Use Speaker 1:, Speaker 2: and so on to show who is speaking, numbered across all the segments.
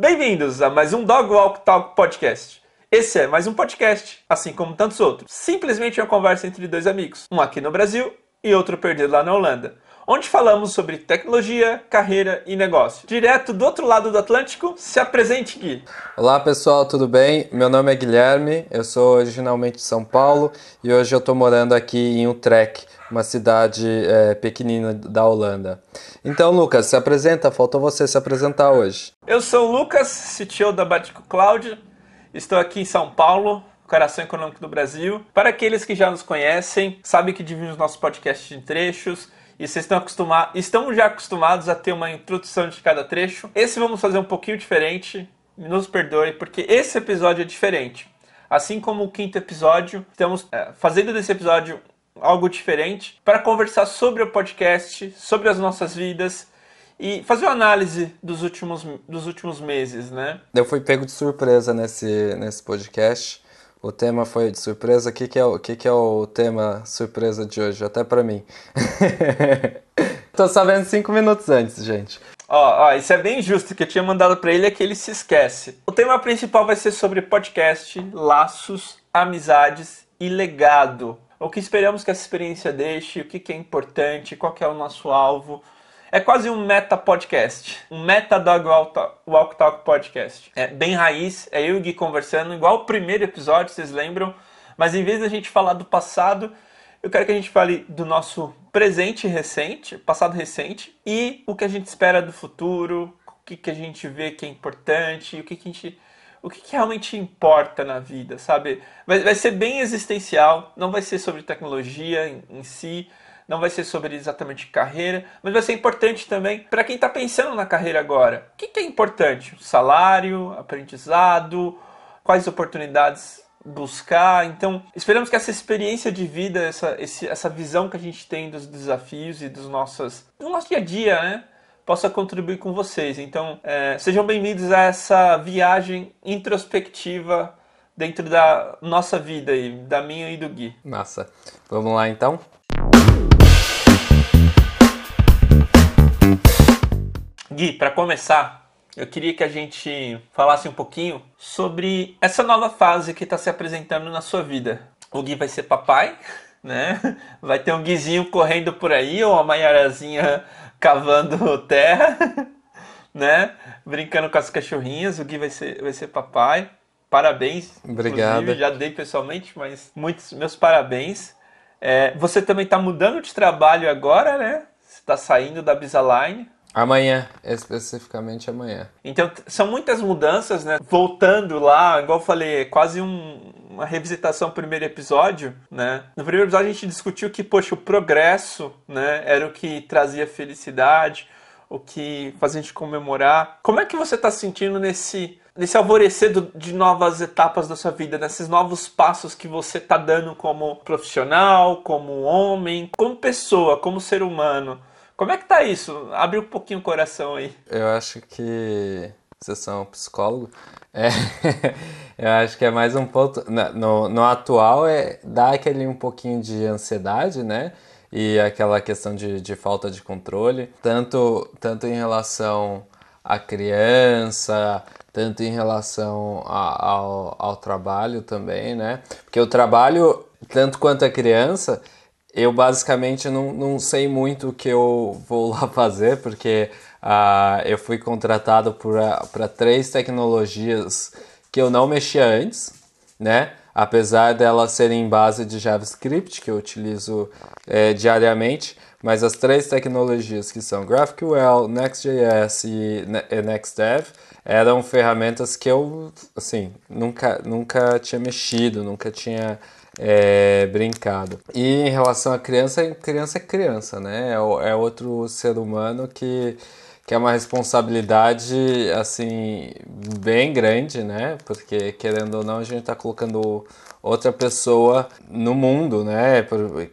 Speaker 1: Bem-vindos a mais um Dog Walk Talk Podcast. Esse é mais um podcast, assim como tantos outros. Simplesmente uma conversa entre dois amigos, um aqui no Brasil e outro perdido lá na Holanda, onde falamos sobre tecnologia, carreira e negócio. Direto do outro lado do Atlântico, se apresente Gui.
Speaker 2: Olá pessoal, tudo bem? Meu nome é Guilherme, eu sou originalmente de São Paulo e hoje eu estou morando aqui em Utrecht, uma cidade é, pequenina da Holanda. Então, Lucas, se apresenta, faltou você se apresentar hoje.
Speaker 1: Eu sou o Lucas, CTO da Batico Cloud, estou aqui em São Paulo, coração econômico do Brasil. Para aqueles que já nos conhecem, sabem que dividimos nosso podcast em trechos e vocês estão acostumados, estão já acostumados a ter uma introdução de cada trecho. Esse vamos fazer um pouquinho diferente, nos perdoe, porque esse episódio é diferente. Assim como o quinto episódio, estamos é, fazendo desse episódio algo diferente para conversar sobre o podcast, sobre as nossas vidas e fazer uma análise dos últimos, dos últimos meses, né?
Speaker 2: Eu fui pego de surpresa nesse, nesse podcast. O tema foi de surpresa. O que, que, é, o que, que é o tema surpresa de hoje? Até para mim. Tô sabendo cinco minutos antes, gente.
Speaker 1: Ó, ó, isso é bem justo que eu tinha mandado para ele é que ele se esquece. O tema principal vai ser sobre podcast, laços, amizades e legado o que esperamos que essa experiência deixe, o que, é importante, qual é o nosso alvo. É quase um meta podcast, um meta dog walk talk podcast. É bem raiz, é eu e o Gui conversando, igual o primeiro episódio, vocês lembram? Mas em vez da gente falar do passado, eu quero que a gente fale do nosso presente recente, passado recente, e o que a gente espera do futuro, o que, que a gente vê que é importante, o que, que a gente o que, realmente importa na vida, sabe? Vai, vai ser bem existencial, não vai ser sobre tecnologia em, em si, não vai ser sobre exatamente carreira, mas vai ser importante também para quem está pensando na carreira agora. O que, que é importante? Salário, aprendizado, quais oportunidades buscar. Então, esperamos que essa experiência de vida, essa, esse, essa visão que a gente tem dos desafios e dos nossos, do nosso dia a dia, né? possa contribuir com vocês. Então, é, sejam bem-vindos a essa viagem introspectiva dentro da nossa vida e da minha e do Gui.
Speaker 2: Massa. Vamos lá então?
Speaker 1: Gui, para começar, eu queria que a gente falasse um pouquinho sobre essa nova fase que está se apresentando na sua vida. O Gui vai ser papai, né? Vai ter um Guizinho correndo por aí, ou uma Maiarazinha cavando terra, né? Brincando com as cachorrinhas. O Gui vai ser, vai ser papai. Parabéns.
Speaker 2: Obrigado.
Speaker 1: Já dei pessoalmente, mas muitos meus parabéns. É, você também está mudando de trabalho agora, né? Você está saindo da Bisaline.
Speaker 2: Amanhã, especificamente amanhã.
Speaker 1: Então, são muitas mudanças, né? Voltando lá, igual eu falei, quase um, uma revisitação do primeiro episódio, né? No primeiro episódio a gente discutiu que, poxa, o progresso, né, era o que trazia felicidade, o que fazia a gente comemorar. Como é que você está sentindo nesse nesse alvorecer do, de novas etapas da sua vida, nesses novos passos que você está dando como profissional, como homem, como pessoa, como ser humano? Como é que tá isso? Abre um pouquinho o coração aí.
Speaker 2: Eu acho que vocês são psicólogo. É, eu acho que é mais um ponto. No, no atual, é dá aquele um pouquinho de ansiedade, né? E aquela questão de, de falta de controle, tanto, tanto em relação à criança, tanto em relação a, ao, ao trabalho também, né? Porque o trabalho, tanto quanto a criança, eu basicamente não, não sei muito o que eu vou lá fazer, porque Uh, eu fui contratado para três tecnologias que eu não mexia antes, né? Apesar delas serem em base de JavaScript, que eu utilizo é, diariamente, mas as três tecnologias que são GraphQL, Next.js e NextDev eram ferramentas que eu, assim, nunca, nunca tinha mexido, nunca tinha é, brincado. E em relação à criança, criança é criança, né? É, é outro ser humano que que é uma responsabilidade assim bem grande, né? Porque querendo ou não a gente está colocando outra pessoa no mundo, né?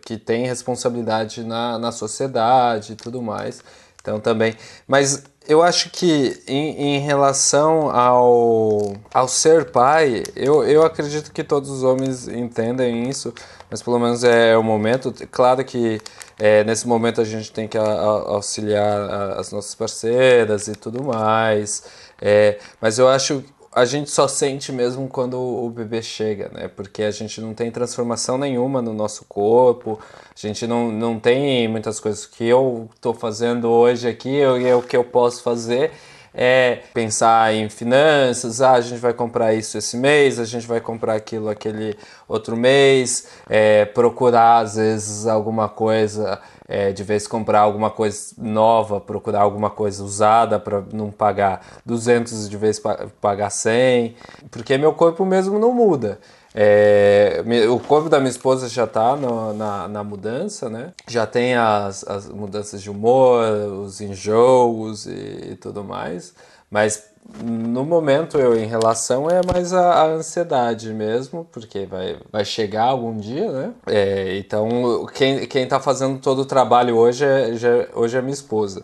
Speaker 2: Que tem responsabilidade na, na sociedade e tudo mais. Então também, mas eu acho que em, em relação ao, ao ser pai, eu, eu acredito que todos os homens entendem isso, mas pelo menos é o momento. Claro que é, nesse momento a gente tem que auxiliar as nossas parceiras e tudo mais. É, mas eu acho a gente só sente mesmo quando o bebê chega, né? Porque a gente não tem transformação nenhuma no nosso corpo, a gente não, não tem muitas coisas que eu estou fazendo hoje aqui, o que eu posso fazer é pensar em finanças, ah, a gente vai comprar isso esse mês, a gente vai comprar aquilo aquele outro mês, é, procurar às vezes alguma coisa, é, de vez comprar alguma coisa nova, procurar alguma coisa usada para não pagar 200 de vez pagar 100, porque meu corpo mesmo não muda. É, o corpo da minha esposa já está na, na mudança, né? Já tem as, as mudanças de humor, os enjoos e, e tudo mais. Mas no momento eu em relação é mais a, a, ansiedade mesmo, porque vai, vai chegar algum dia, né? É, então quem, quem tá fazendo todo o trabalho hoje é, já, hoje é minha esposa.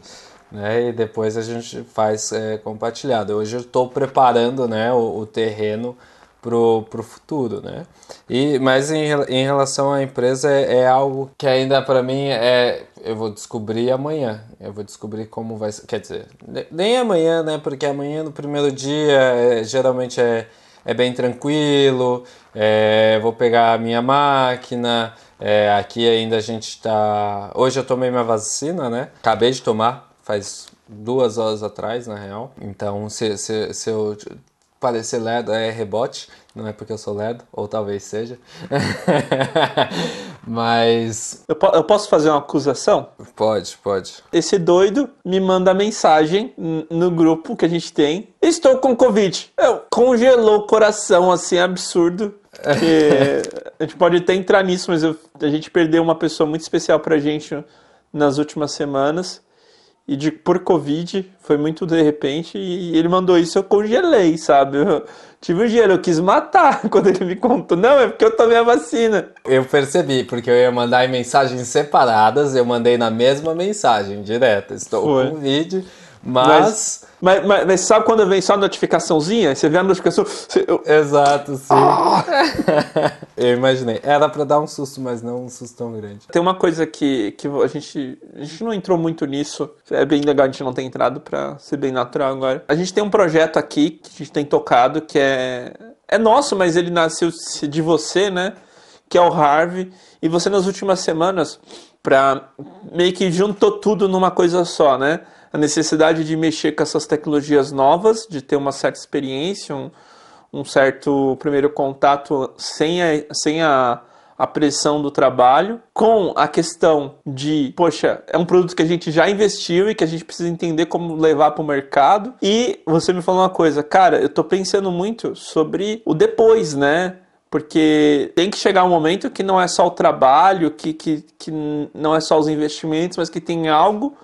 Speaker 2: Né, e depois a gente faz é, compartilhado. Hoje eu estou preparando né, o, o terreno pro, pro futuro, né? E, mas em, em relação à empresa é, é algo que ainda para mim é eu vou descobrir amanhã. Eu vou descobrir como vai ser. Quer dizer, nem amanhã, né? Porque amanhã no primeiro dia é, geralmente é, é bem tranquilo. É, vou pegar a minha máquina. É, aqui ainda a gente está. Hoje eu tomei minha vacina, né? Acabei de tomar, faz duas horas atrás, na real. Então, se, se, se eu parecer lerdo é rebote, não é porque eu sou lerdo, ou talvez seja. Mas.
Speaker 1: Eu, po eu, posso fazer uma acusação?
Speaker 2: Pode, pode.
Speaker 1: Esse doido me manda mensagem no grupo que a gente tem. Estou com Covid. Eu, congelou o coração, assim, absurdo. a gente pode até entrar nisso, mas eu, a gente perdeu uma pessoa muito especial pra gente nas últimas semanas e de por Covid, foi muito de repente, e ele mandou isso, eu congelei, sabe? Eu tive um gelo, eu quis matar quando ele me contou. Não, é porque eu tomei a vacina.
Speaker 2: Eu percebi, porque eu ia mandar em mensagens separadas, eu mandei na mesma mensagem, direta. Estou foi. com vídeo mas...
Speaker 1: Mas, mas, mas, sabe quando vem só a notificaçãozinha? Você vê a notificação. Você.
Speaker 2: Exato, sim. Ah! eu imaginei. Era para dar um susto, mas não um susto tão grande.
Speaker 1: Tem uma coisa que, que a gente. A gente não entrou muito nisso. É bem legal a gente não ter entrado para ser bem natural agora. A gente tem um projeto aqui que a gente tem tocado que é. É nosso, mas ele nasceu de você, né? Que é o Harvey. E você nas últimas semanas, pra meio que juntou tudo numa coisa só, né? A necessidade de mexer com essas tecnologias novas, de ter uma certa experiência, um, um certo primeiro contato sem a, sem a, a pressão do trabalho, com a questão de, poxa, é um produto que a gente já investiu e que a gente precisa entender como levar para o mercado. E você me falou uma coisa, cara, eu estou pensando muito sobre o depois, né? Porque tem que chegar um momento que não é só o trabalho, que, que, que não é só os investimentos, mas que tem algo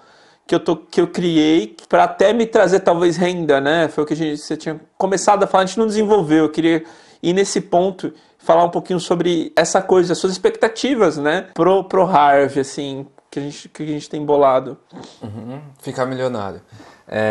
Speaker 1: que eu, tô, que eu criei para até me trazer talvez renda, né? Foi o que a gente, você tinha começado a falar, a gente não desenvolveu. Eu queria ir nesse ponto, falar um pouquinho sobre essa coisa, as suas expectativas, né? Pro, pro Harvey, assim, que a gente, que a gente tem bolado.
Speaker 2: Uhum, ficar milionário. É...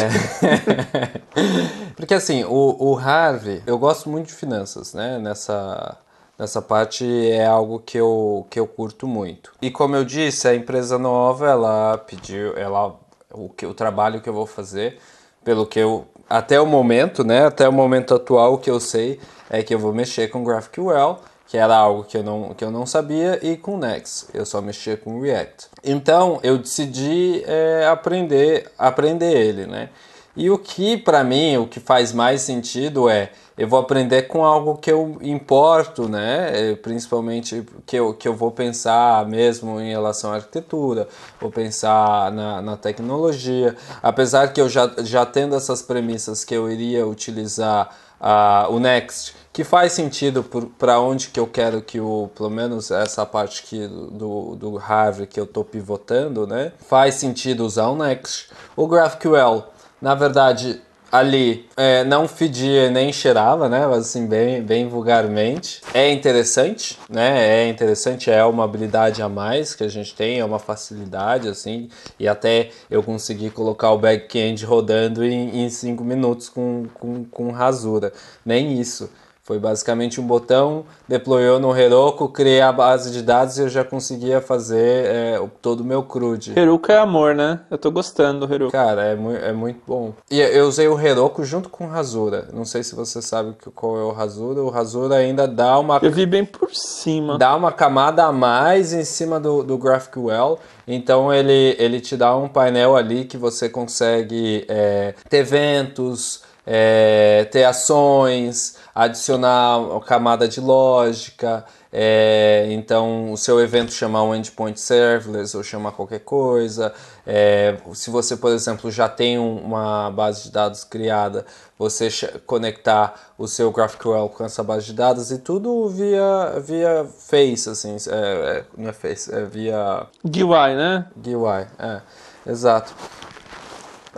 Speaker 2: Porque assim, o, o Harvey, eu gosto muito de finanças, né? Nessa, nessa parte é algo que eu, que eu curto muito. E como eu disse, a empresa nova, ela pediu, ela o, que, o trabalho que eu vou fazer, pelo que eu, até o momento, né, até o momento atual, o que eu sei é que eu vou mexer com GraphQL, que era algo que eu não, que eu não sabia, e com Next, eu só mexia com React. Então, eu decidi é, aprender, aprender ele, né, e o que, para mim, o que faz mais sentido é eu vou aprender com algo que eu importo, né? É, principalmente que eu, que eu vou pensar mesmo em relação à arquitetura, vou pensar na, na tecnologia. Apesar que eu já, já tendo essas premissas que eu iria utilizar uh, o Next, que faz sentido para onde que eu quero que o, pelo menos essa parte aqui do, do Harvard que eu estou pivotando, né? Faz sentido usar o Next. O GraphQL na verdade, ali é, não fedia nem cheirava, né? Assim, bem, bem vulgarmente. É interessante, né? É interessante, é uma habilidade a mais que a gente tem, é uma facilidade, assim. E até eu consegui colocar o back-end rodando em 5 minutos com, com, com rasura. Nem isso Foi basicamente um botão, deployou no Heroku, criei a base de dados e eu já conseguia fazer é, todo o meu CRUD.
Speaker 1: Heroku é amor, né? Eu tô gostando do Heroku.
Speaker 2: Cara, é, mu é muito bom. E eu usei o Heroku junto com o Rasura. Não sei se você sabe qual é o Rasura. O Rasura ainda dá uma...
Speaker 1: Eu vi bem por cima.
Speaker 2: Dá uma camada a mais em cima do, do GraphQL. Então ele, ele te dá um painel ali que você consegue é, ter eventos, é, ter ações, adicionar uma camada de lógica. É, então, o seu evento chamar um endpoint serverless ou chamar qualquer coisa. É, se você, por exemplo, já tem uma base de dados criada, você conectar o seu GraphQL com essa base de dados e tudo via, via Face, assim, é, é, não é Face, é via...
Speaker 1: GUI, né?
Speaker 2: GUI, é, exato.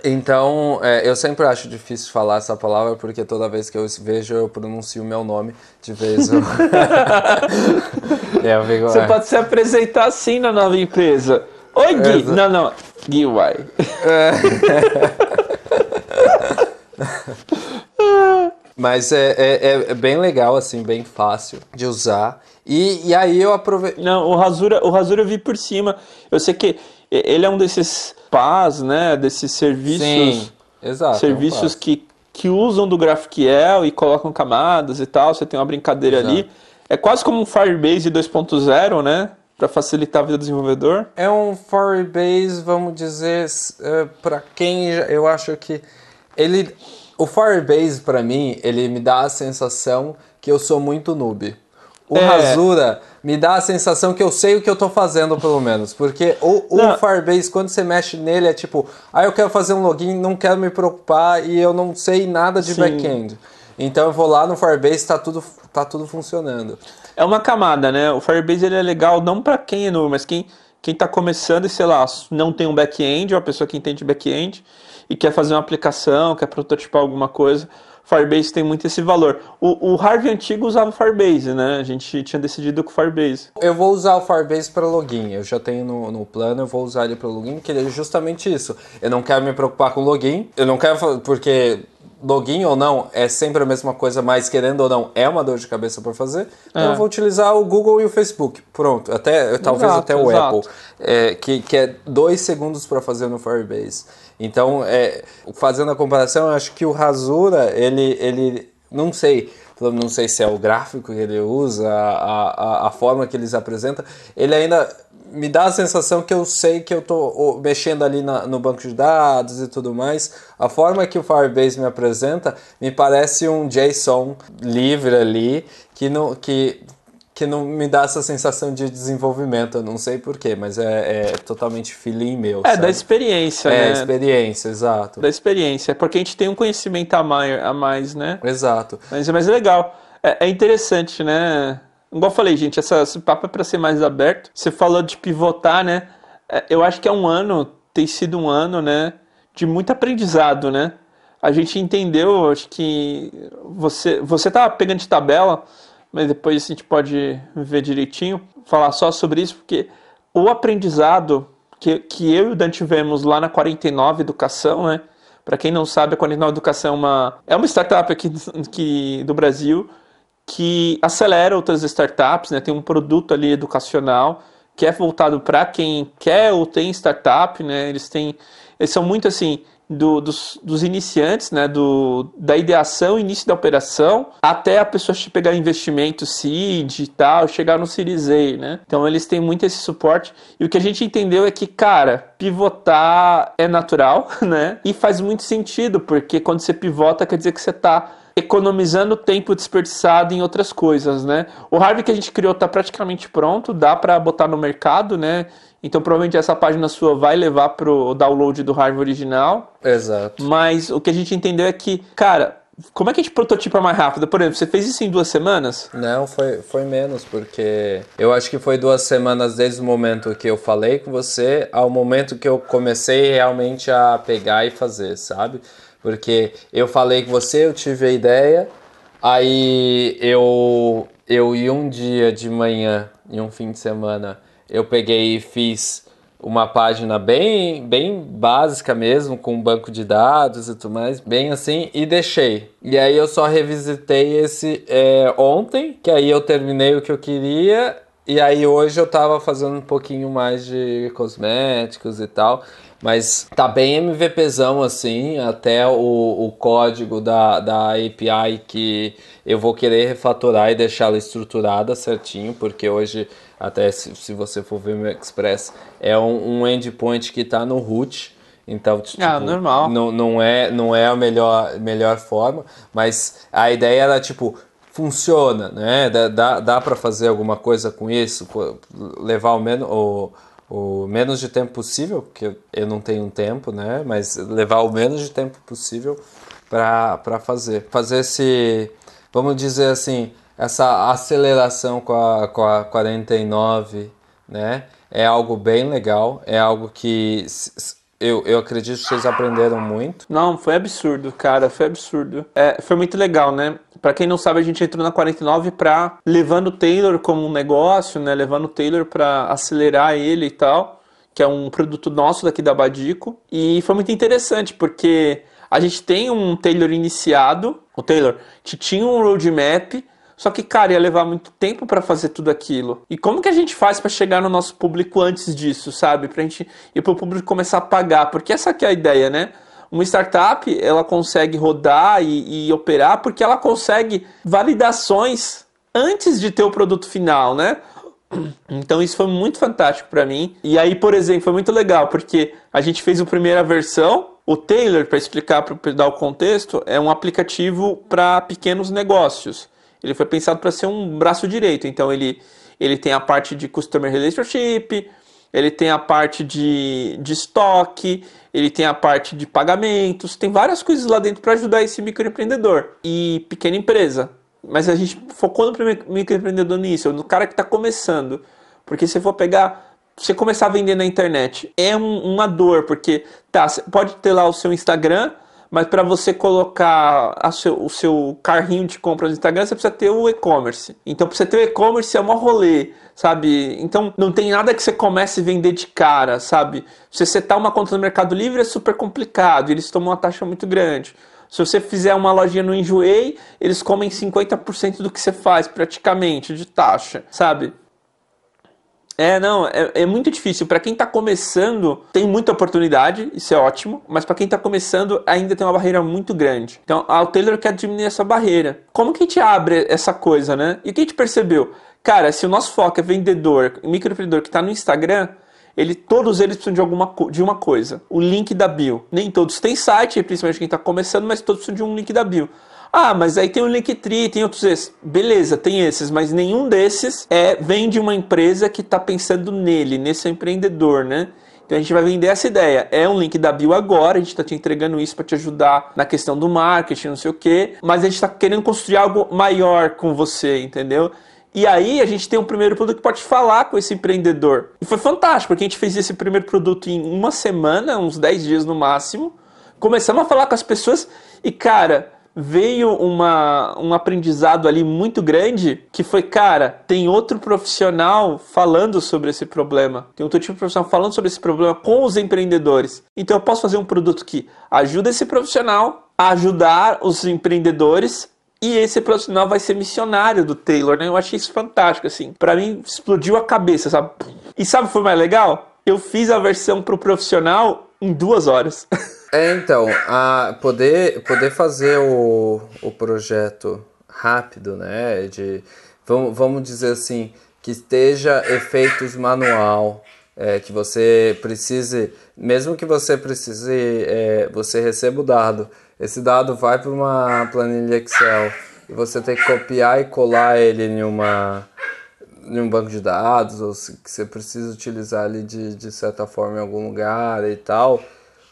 Speaker 2: Então, é, eu sempre acho difícil falar essa palavra porque toda vez que eu vejo eu pronuncio o meu nome de vez. Eu...
Speaker 1: é, fico, Você é. pode se apresentar assim na nova empresa. Oi, Gui. Não, não. Gui Uai. É.
Speaker 2: Mas é, é, é, bem legal, assim, bem fácil de usar. E, e aí eu aproveitei.
Speaker 1: Não, o Rasura, o Rasura eu vi por cima. Eu sei que ele é um desses PaaS, né? Desses serviços. Sim,
Speaker 2: exato.
Speaker 1: Serviços é um que, que usam do GraphQL e colocam camadas e tal. Você tem uma brincadeira exato. ali. É quase como um Firebase 2.0, né? Para facilitar a vida do desenvolvedor.
Speaker 2: É um Firebase, vamos dizer, é, para quem eu acho que ele, o Firebase para mim, ele me dá a sensação que eu sou muito noob. O é. Rasura me dá a sensação que eu sei o que eu tô fazendo, pelo menos. Porque o, o Firebase, quando você mexe nele, é tipo, ah, eu quero fazer um login, não quero me preocupar e eu não sei nada de back-end. Então eu vou lá no Firebase, tá tudo, tá tudo funcionando.
Speaker 1: É uma camada, né? O Firebase ele é legal não para quem é novo, mas quem, quem tá começando e, sei lá, não tem um back-end, ou a pessoa que entende back-end e quer fazer uma aplicação, quer prototipar alguma coisa Firebase tem muito esse valor. O, o Harvey antigo usava o Firebase, né? A gente tinha decidido com o Firebase.
Speaker 2: Eu vou usar o Firebase para login. Eu já tenho no, no plano, eu vou usar ele para login, que ele é justamente isso. Eu não quero me preocupar com login. Eu não quero porque login ou não é sempre a mesma coisa, mas querendo ou não é uma dor de cabeça para fazer. Então é. eu vou utilizar o Google e o Facebook. Pronto, até talvez até o exato. Apple, é, que, que é dois segundos para fazer no Firebase. Então, é, fazendo a comparação, eu acho que o Rasura, ele, ele não sei, não sei se é o gráfico que ele usa, a, a, a forma que eles apresentam, ele ainda me dá a sensação que eu sei que eu estou mexendo ali na, no banco de dados e tudo mais. A forma que o Firebase me apresenta me parece um JSON livre ali que, não, que que não me dá essa sensação de desenvolvimento, eu não sei porquê, mas é, é totalmente feeling meu.
Speaker 1: É, sabe? da experiência,
Speaker 2: é,
Speaker 1: né?
Speaker 2: É, experiência, exato.
Speaker 1: Da experiência, porque a gente tem um conhecimento a mais, a mais né?
Speaker 2: Exato.
Speaker 1: Mas, é legal, é, é interessante, né? Igual eu falei, gente, essa, esse papo é para ser mais aberto. Você falou de pivotar, né? É, eu acho que é um ano, tem sido um ano, né? De muito aprendizado, né? A gente entendeu, acho que você, você tá pegando de tabela mas depois a gente pode ver direitinho, falar só sobre isso, porque o aprendizado que, que eu e o Dan tivemos lá na 49 Educação, né? Para quem não sabe, a 49 Educação é uma, é uma startup aqui que, do Brasil que acelera outras startups, né? Tem um produto ali educacional que é voltado para quem quer ou tem startup, né? Eles têm, eles são muito assim do, dos, dos, iniciantes, né, do, da ideação, início da operação, até a pessoa pegar investimento seed e tal, chegar no Series A, né? Então eles têm muito esse suporte. E o que a gente entendeu é que, cara, pivotar é natural, né? E faz muito sentido, porque quando você pivota, quer dizer que você está economizando tempo desperdiçado em outras coisas, né? O Harvey que a gente criou está praticamente pronto, dá para botar no mercado, né? Então provavelmente essa página sua vai levar pro download do hardware original.
Speaker 2: Exato.
Speaker 1: Mas o que a gente entendeu é que, cara, como é que a gente prototipa mais rápido? Por exemplo, você fez isso em duas semanas?
Speaker 2: Não, foi, foi menos, porque eu acho que foi duas semanas desde o momento que eu falei com você ao momento que eu comecei realmente a pegar e fazer, sabe? Porque eu falei com você, eu tive a ideia, aí eu, eu ia um dia de manhã, em um fim de semana, eu peguei e fiz uma página bem, bem básica mesmo, com um banco de dados e tudo mais, bem assim, e deixei. E aí eu só revisitei esse é, ontem, que aí eu terminei o que eu queria, e aí hoje eu tava fazendo um pouquinho mais de cosméticos e tal. Mas tá bem MVPzão assim, até o, o código da, da API que eu vou querer refatorar e deixá-la estruturada certinho, porque hoje até se, se você for ver meu Express, é um, um endpoint que está no root. Então, tipo,
Speaker 1: ah, normal.
Speaker 2: Não, não, é, não é a melhor, melhor forma, mas a ideia era, tipo, funciona, né? Dá, dá, dá para fazer alguma coisa com isso, levar o menos, o, menos de tempo possível, porque eu não tenho tempo, né? Mas levar o menos de tempo possível para fazer. Fazer esse, vamos dizer assim, essa aceleração com a, com a 49, né? É algo bem legal, é algo que eu, eu acredito que vocês aprenderam muito.
Speaker 1: Não, foi absurdo, cara, foi absurdo. É, foi muito legal, né? Para quem não sabe, a gente entrou na 49 para levando o Taylor como um negócio, né? Levando o Taylor para acelerar ele e tal, que é um produto nosso daqui da Badico. E foi muito interessante porque a gente tem um Taylor iniciado, o Taylor, que tinha um roadmap só que, cara, ia levar muito tempo para fazer tudo aquilo. E como que a gente faz para chegar no nosso público antes disso, sabe? Pra gente ir pro público começar a pagar. Porque essa aqui é a ideia, né? Uma startup, ela consegue rodar e, e operar porque ela consegue validações antes de ter o produto final, né? Então isso foi muito fantástico para mim. E aí, por exemplo, foi muito legal porque a gente fez a primeira versão. O Taylor, para explicar, para dar o contexto, é um aplicativo para pequenos negócios. Ele foi pensado para ser um braço direito. Então ele, ele tem a parte de Customer Relationship, ele tem a parte de, de estoque, ele tem a parte de pagamentos, tem várias coisas lá dentro para ajudar esse microempreendedor e pequena empresa. Mas a gente focou no microempreendedor nisso, no cara que está começando. Porque se for pegar, você começar a vender na internet, é um, uma dor, porque tá, pode ter lá o seu Instagram, mas para você colocar seu, o seu carrinho de compra no Instagram, você precisa ter o e-commerce. Então, para você ter o e-commerce é um rolê, sabe? Então, não tem nada que você comece a vender de cara, sabe? Se você setar uma conta no Mercado Livre é super complicado, eles tomam uma taxa muito grande. Se você fizer uma lojinha no Enjoei, eles comem 50% do que você faz, praticamente, de taxa, sabe? É, não, é, é muito difícil. Para quem está começando, tem muita oportunidade, isso é ótimo, mas para quem está começando, ainda tem uma barreira muito grande. Então, a Taylor quer diminuir essa barreira. Como que a gente abre essa coisa, né? E o que a gente percebeu? Cara, se o nosso foco é vendedor, microempreendedor que está no Instagram, ele, todos eles precisam de, alguma, de uma coisa: o link da bio. Nem todos têm site, principalmente quem está começando, mas todos precisam de um link da bio. Ah, mas aí tem o Linktree, tem outros esses. Beleza, tem esses, mas nenhum desses é vem de uma empresa que está pensando nele, nesse empreendedor, né? Então a gente vai vender essa ideia. É um link da bio agora, a gente está te entregando isso para te ajudar na questão do marketing, não sei o quê, mas a gente está querendo construir algo maior com você, entendeu? E aí a gente tem um primeiro produto que pode falar com esse empreendedor. E foi fantástico, porque a gente fez esse primeiro produto em uma semana, uns 10 dias no máximo. Começamos a falar com as pessoas e, cara, veio uma, um aprendizado ali muito grande que foi, cara, tem outro profissional falando sobre esse problema. Tem outro tipo de profissional falando sobre esse problema com os empreendedores. Então eu posso fazer um produto que ajuda esse profissional a ajudar os empreendedores e esse profissional vai ser missionário do Taylor, né? Eu achei isso fantástico, assim. Para mim, explodiu a cabeça, sabe? E sabe o que foi mais legal? Eu fiz a versão pro profissional em duas horas.
Speaker 2: É, então, a poder, poder fazer o, o projeto rápido, né? De, vamos, vamos dizer assim, que esteja efeitos manual, é, que você precise, mesmo que você precise, é, você receba o dado, esse dado vai para uma planilha Excel e você tem que copiar e colar ele em uma em um banco de dados ou se, que você precisa utilizar ele de, de certa forma em algum lugar e tal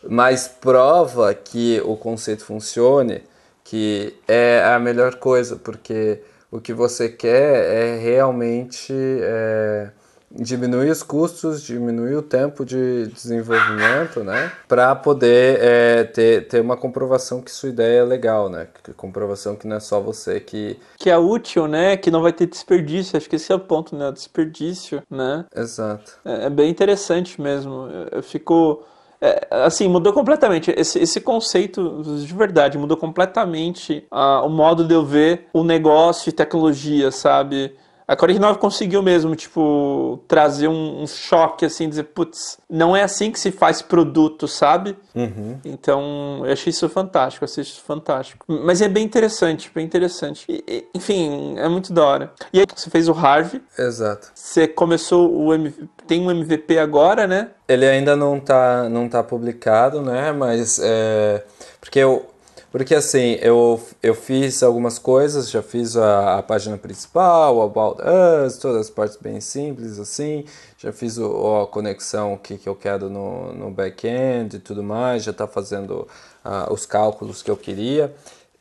Speaker 2: mas prova que o conceito funcione, que é a melhor coisa, porque o que você quer é realmente é, diminuir os custos, diminuir o tempo de desenvolvimento, né? Para poder é, ter, ter uma comprovação que sua ideia é legal, né? Que comprovação que não é só você que...
Speaker 1: Que é útil, né? Que não vai ter desperdício. Acho que esse é o ponto, né? Desperdício, né?
Speaker 2: Exato.
Speaker 1: É, é bem interessante mesmo. Eu, eu fico... É, assim, mudou completamente. Esse, esse conceito, de verdade, mudou completamente uh, o modo de eu ver o negócio e tecnologia, sabe? A 49 conseguiu mesmo, tipo, trazer um, um choque, assim, dizer, putz, não é assim que se faz produto, sabe?
Speaker 2: Uhum.
Speaker 1: Então, eu achei isso fantástico, achei isso fantástico. Mas é bem interessante, bem interessante. E, e, enfim, é muito da hora. E aí, você fez o Harvey.
Speaker 2: Exato.
Speaker 1: Você começou o MVP, tem um MVP agora, né?
Speaker 2: Ele ainda não tá, não tá publicado, né? Mas, é... Porque eu porque assim, eu, eu fiz algumas coisas, já fiz a, a página principal, About Us, todas as partes bem simples assim, já fiz o, a conexão que, que eu quero no, no back-end e tudo mais, já está fazendo uh, os cálculos que eu queria.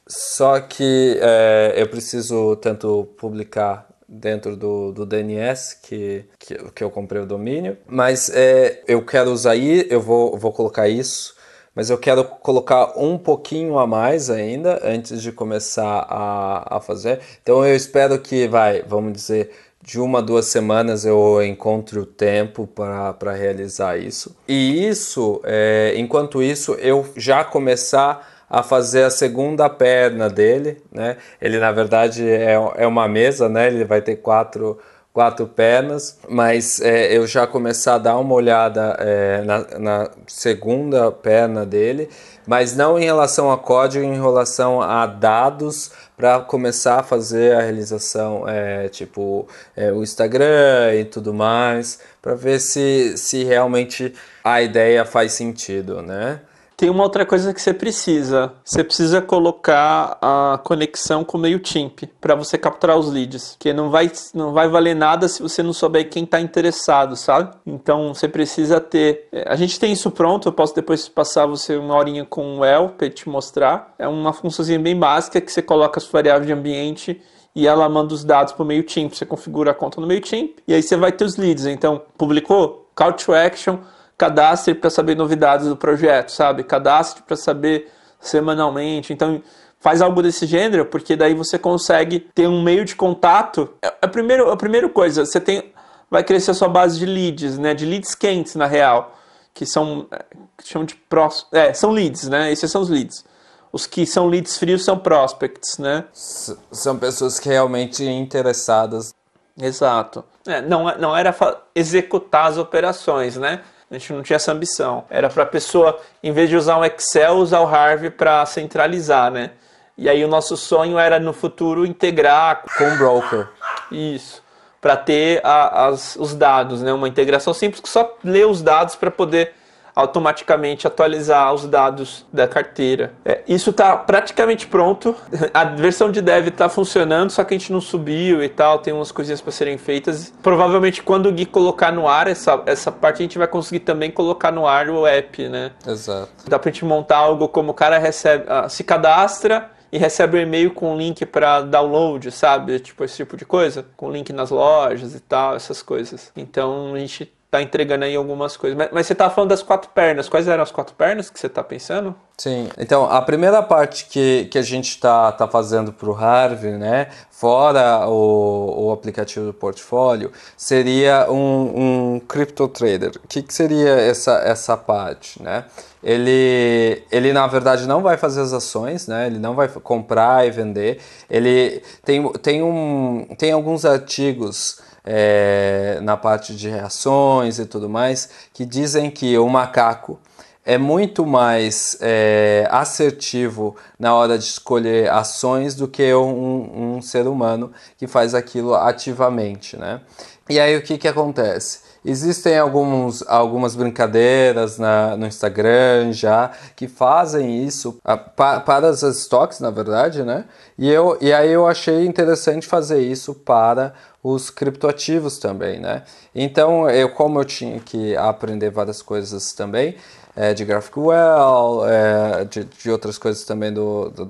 Speaker 2: Só que é, eu preciso tanto publicar dentro do, do DNS que, que, que eu comprei o domínio, mas é, eu quero usar aí, eu vou, vou colocar isso mas eu quero colocar um pouquinho a mais ainda antes de começar a, a fazer. Então eu espero que vai, vamos dizer, de uma duas semanas eu encontre o tempo para realizar isso. E isso, é, enquanto isso, eu já começar a fazer a segunda perna dele, né? Ele na verdade é, é uma mesa, né? Ele vai ter quatro quatro pernas, mas é, eu já começar a dar uma olhada é, na, na, segunda perna dele, mas não em relação a código, em relação a dados para começar a fazer a realização, é, tipo é, o Instagram e tudo mais, para ver se, se realmente a ideia faz sentido, né?
Speaker 1: Tem uma outra coisa que você precisa. Você precisa colocar a conexão com o MailChimp para você capturar os leads. Que não vai, não vai valer nada se você não souber quem está interessado, sabe? Então você precisa ter. É, a gente tem isso pronto, eu posso depois passar você uma horinha com o El para te mostrar. É uma funçãozinha bem básica que você coloca as variáveis de ambiente e ela manda os dados para o MailChimp. Você configura a conta no MailChimp e aí você vai ter os leads. Então, publicou? Call to action cadastre para saber novidades do projeto, sabe? Cadastre para saber semanalmente. Então, faz algo desse gênero, porque daí você consegue ter um meio de contato. É a, é primeira, a primeira coisa, você tem, vai crescer a sua base de leads, né? De leads quentes, na real, que são, é, que chamam de pros, é, são leads, né? Esses são os leads. Os que são leads frios são prospects, né?
Speaker 2: S são pessoas que realmente interessadas.
Speaker 1: Exato. É, não, não era executar as operações, né? A gente não tinha essa ambição. Era para a pessoa, em vez de usar um Excel, usar o Harvey para centralizar, né? E aí o nosso sonho era no futuro integrar
Speaker 2: com o broker.
Speaker 1: Isso. Para ter a, as, os dados, né? Uma integração simples que só lê os dados para poder automaticamente atualizar os dados da carteira. É, isso está praticamente pronto. A versão de dev está funcionando, só que a gente não subiu e tal, tem umas coisinhas para serem feitas. Provavelmente quando o Gui colocar no ar essa, essa parte, a gente vai conseguir também colocar no ar o app, né?
Speaker 2: Exato.
Speaker 1: Dá para a gente montar algo como o cara recebe, ah, se cadastra e recebe um e-mail com link para download, sabe? Tipo esse tipo de coisa, com link nas lojas e tal, essas coisas. Então a gente tá entregando aí algumas coisas. Mas, mas você tá falando das quatro pernas. Quais eram as quatro pernas que você tá pensando?
Speaker 2: Sim. Então, a primeira parte que, que a gente tá, tá fazendo pro Harvey, né? Fora o, o aplicativo do portfólio, seria um, um crypto trader. O que, que seria essa, essa parte, né? Ele, ele na verdade não vai fazer as ações, né? Ele não vai comprar e vender. Ele tem, tem, um, tem alguns artigos é, na parte de reações e tudo mais, que dizem que o macaco é muito mais é, assertivo na hora de escolher ações do que um, um, ser humano que faz aquilo ativamente, né? E aí o que, que acontece? Existem alguns, algumas brincadeiras na, no Instagram já que fazem isso pa, para as stocks, na verdade, né? E, eu, e aí eu achei interessante fazer isso para os criptoativos também, né? Então, eu como eu tinha que aprender várias coisas também, é, de GraphQL, é, de, de, outras coisas também do, do,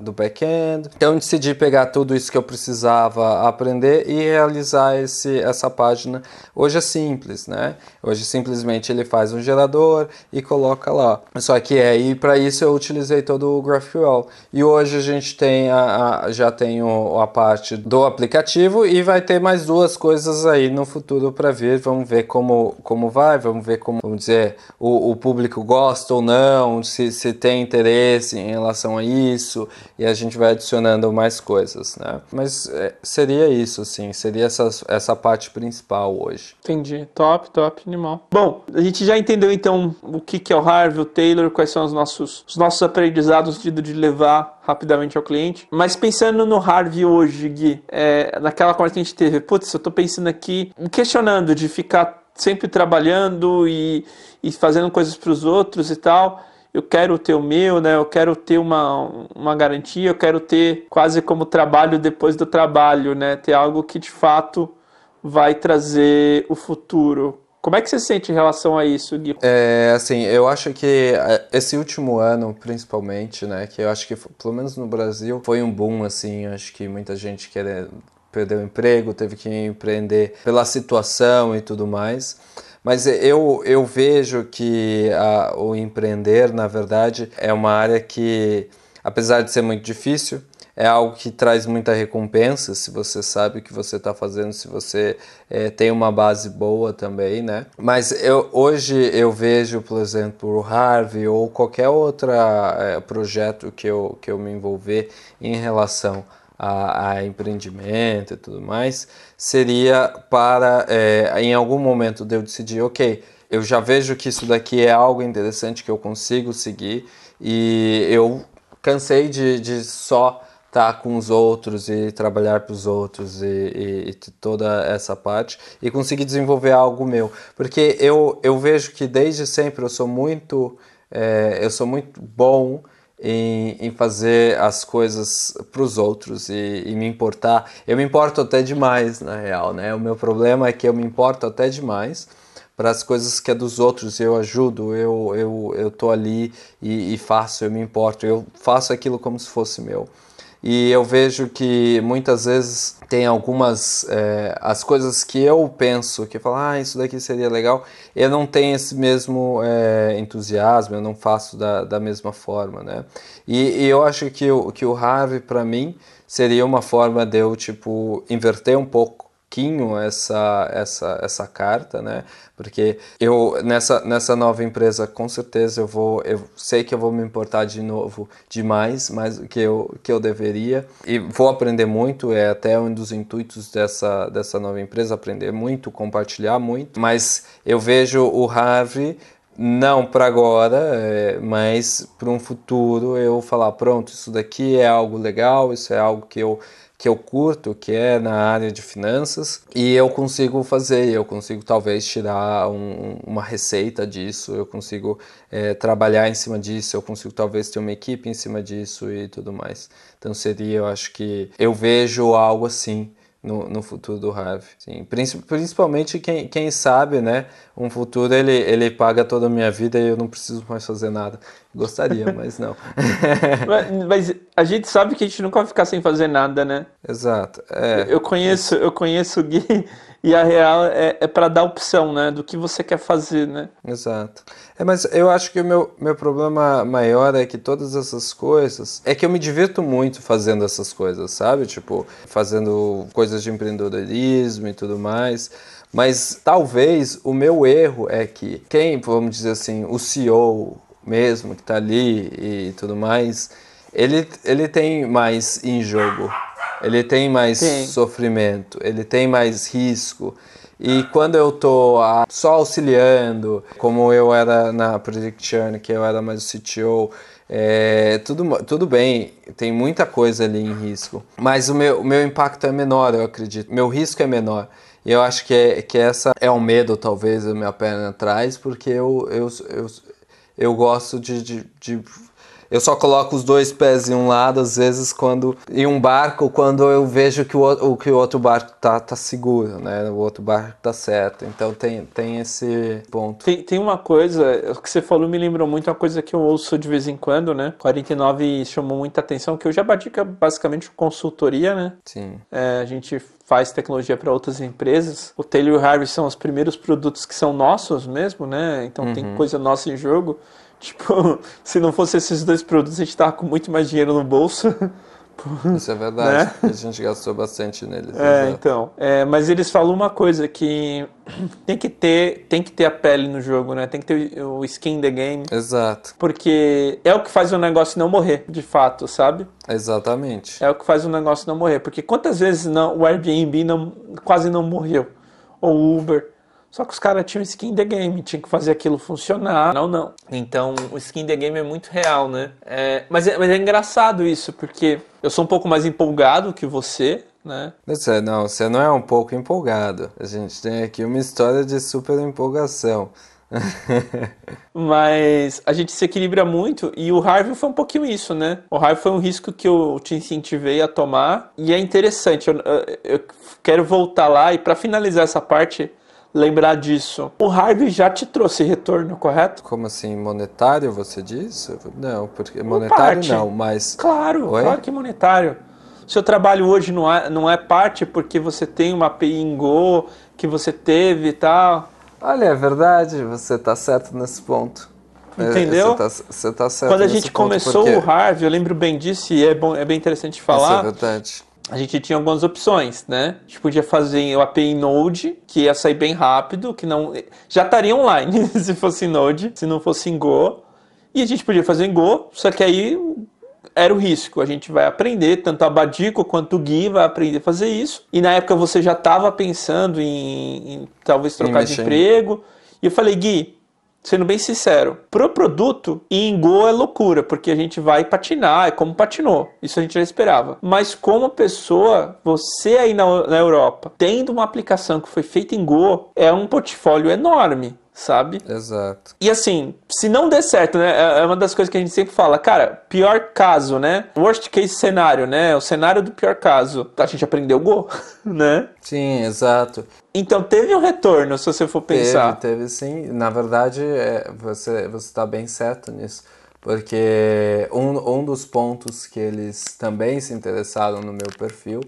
Speaker 2: do back-end. Então, decidi pegar tudo isso que eu precisava aprender e realizar esse, essa página. Hoje é simples, né? Hoje simplesmente ele faz um gerador e coloca lá. Só que aí, para isso, eu utilizei todo o GraphQL. E hoje a gente tem a, a já tem o, a parte do aplicativo e vai ter mais duas coisas aí no futuro para ver. Vamos ver como, como vai, vamos ver como, vamos dizer, o, o público gosta ou não, se, se tem interesse em relação a isso, e a gente vai adicionando mais coisas, né? Mas é, seria isso, assim, seria essa, essa parte principal hoje.
Speaker 1: Entendi. Top, top, animal. Bom, a gente já entendeu então o que, que é o Harvey, o Taylor, quais são os nossos, os nossos aprendizados de, de levar rapidamente ao cliente. Mas pensando no Harvey hoje, Gui, é, naquela conversa que a gente teve, putz, eu tô pensando aqui, questionando de ficar sempre trabalhando e, e fazendo coisas para os outros e tal. Eu quero ter o meu, né? Eu quero ter uma, uma garantia, eu quero ter quase como trabalho depois do trabalho, né? Ter algo que de fato vai trazer o futuro. Como é que você sente em relação a isso, Gui?
Speaker 2: É, assim, eu acho que é, esse último ano, principalmente, né, que eu acho que, pelo menos no Brasil, foi um boom, assim, acho que muita gente quer, perdeu o emprego, teve que empreender pela situação e tudo mais. Mas eu, eu vejo que a, o empreender, na verdade, é uma área que, apesar de ser muito difícil, é algo que traz muita recompensa se você sabe o que você está fazendo, se você é, tem uma base boa também, né? Mas eu, hoje eu vejo, por exemplo, o Harvey ou qualquer outro é, projeto que eu, que eu me envolver em relação a, a empreendimento e tudo mais, seria para, é, em algum momento de eu decidir, ok, eu já vejo que isso daqui é algo interessante que eu consigo seguir e eu cansei de, de só estar tá com os outros e trabalhar para os outros e, e, e, toda essa parte e conseguir desenvolver algo meu. Porque eu, eu vejo que desde sempre eu sou muito é, eu sou muito bom em, em fazer as coisas para os outros e, e, me importar. Eu me importo até demais, na real, né? O meu problema é que eu me importo até demais para as coisas que é dos outros. Eu ajudo, eu, eu, eu tô ali e, e faço, eu me importo, eu faço aquilo como se fosse meu e eu vejo que muitas vezes tem algumas é, as coisas que eu penso que falo ah isso daqui seria legal. Eu não tenho esse mesmo é, entusiasmo eu não faço da, da mesma forma né? E, e eu acho que o que o Harvey para mim seria uma forma de eu tipo inverter um pouco pouquinho essa, essa, essa carta, né? Porque eu nessa, nessa nova empresa com certeza eu vou eu sei que eu vou me importar de novo demais, mais que eu que eu deveria e vou aprender muito, é até um dos intuitos dessa dessa nova empresa aprender muito, compartilhar muito, mas eu vejo o Harvey não para agora, é, mas para um futuro eu falar pronto, isso daqui é algo legal, isso é algo que eu que eu curto, que é na área de finanças, e eu consigo fazer, eu consigo talvez tirar um, uma receita disso, eu consigo é, trabalhar em cima disso, eu consigo talvez ter uma equipe em cima disso e tudo mais. Então seria, eu acho que eu vejo algo assim no, no futuro do Harvey. Sim, principalmente quem, quem sabe, né? Um futuro ele, ele paga toda a minha vida e eu não preciso mais fazer nada. Gostaria, mas não.
Speaker 1: mas, mas, a gente sabe que a gente nunca vai ficar sem fazer nada, né?
Speaker 2: Exato. É,
Speaker 1: eu conheço, eu conheço o Gui e a real é, é para dar opção, né? Do que você quer fazer, né?
Speaker 2: Exato. É, mas eu acho que o meu, meu problema maior é que todas essas coisas. É que eu me divirto muito fazendo essas coisas, sabe? Tipo, fazendo coisas de empreendedorismo e tudo mais. Mas talvez o meu erro é que quem, vamos dizer assim, o CEO mesmo que está ali e tudo mais, ele, ele tem mais em jogo ele tem mais Sim. sofrimento, ele tem mais risco. E quando eu tô só auxiliando, como eu era na Predict Churn, que eu era mais o CTO, é, tudo, tudo bem, tem muita coisa ali em risco. Mas o meu, o meu impacto é menor, eu acredito. Meu risco é menor. E eu acho que, é, que essa é um medo, talvez, da minha perna atrás, porque eu, eu, eu, eu gosto de, de, de eu só coloco os dois pés em um lado, às vezes, quando em um barco, quando eu vejo que o, que o outro barco tá, tá seguro, né? O outro barco tá certo. Então tem, tem esse ponto.
Speaker 1: Tem, tem uma coisa, o que você falou me lembrou muito uma coisa que eu ouço de vez em quando, né? 49 chamou muita atenção, que o Jabatica é basicamente consultoria, né?
Speaker 2: Sim.
Speaker 1: É, a gente faz tecnologia para outras empresas. O Taylor e Harvey são os primeiros produtos que são nossos mesmo, né? Então uhum. tem coisa nossa em jogo. Tipo, se não fosse esses dois produtos, a gente tava com muito mais dinheiro no bolso.
Speaker 2: Isso é verdade. Né? A gente gastou bastante neles.
Speaker 1: É, exato. então. É, mas eles falam uma coisa que tem que ter, tem que ter a pele no jogo, né? Tem que ter o skin the game.
Speaker 2: Exato.
Speaker 1: Porque é o que faz o negócio não morrer, de fato, sabe?
Speaker 2: Exatamente.
Speaker 1: É o que faz o negócio não morrer. Porque quantas vezes não, o Airbnb não, quase não morreu? Ou o Uber. Só que os caras tinham skin the game, tinha que fazer aquilo funcionar. Não, não. Então o skin the game é muito real, né? É, mas, é, mas é engraçado isso, porque eu sou um pouco mais empolgado que você, né?
Speaker 2: Você não, você não é um pouco empolgado. A gente tem aqui uma história de super empolgação.
Speaker 1: Mas a gente se equilibra muito e o Harvey foi um pouquinho isso, né? O Harvey foi um risco que eu te incentivei a tomar e é interessante. Eu, eu quero voltar lá e para finalizar essa parte, lembrar disso. O Harvey já te trouxe retorno, correto?
Speaker 2: Como assim, monetário você disse? Não, porque monetário parte. não, mas.
Speaker 1: Claro, Oi? claro que monetário. Seu trabalho hoje não é, não é parte porque você tem uma API em Go que você teve e tal.
Speaker 2: Olha, é verdade, você está certo nesse ponto.
Speaker 1: É, Entendeu?
Speaker 2: Você tá, tá certo
Speaker 1: Quando a gente começou porque... o Harvey, eu lembro bem disso e é, bom, é bem interessante falar. Isso
Speaker 2: é verdade
Speaker 1: a gente tinha algumas opções, né? A gente podia fazer o API Node, que ia sair bem rápido, que não já estaria online se fosse Node, se não fosse em Go. E a gente podia fazer em Go, só que aí era o risco. A gente vai aprender, tanto a Badico quanto o Gui vai aprender a fazer isso. E na época você já estava pensando em, em, talvez trocar de emprego. E eu falei, Gui, sendo bem sincero, pro produto, em Go é loucura, porque a gente vai patinar, é como patinou. Isso a gente já esperava. Mas como pessoa, você aí na, na Europa, tendo uma aplicação que foi feita em Go, é um portfólio enorme sabe?
Speaker 2: Exato.
Speaker 1: E assim, se não der certo, né? É, é uma das coisas que a gente sempre fala, cara, pior caso, né? Worst case cenário, né? O cenário do pior caso. A gente aprendeu Go, né?
Speaker 2: Sim, exato.
Speaker 1: Então teve um retorno, se você for pensar.
Speaker 2: Teve, teve sim. Na verdade, é, você está bem certo nisso. Porque um, um dos pontos que eles também se interessaram no meu perfil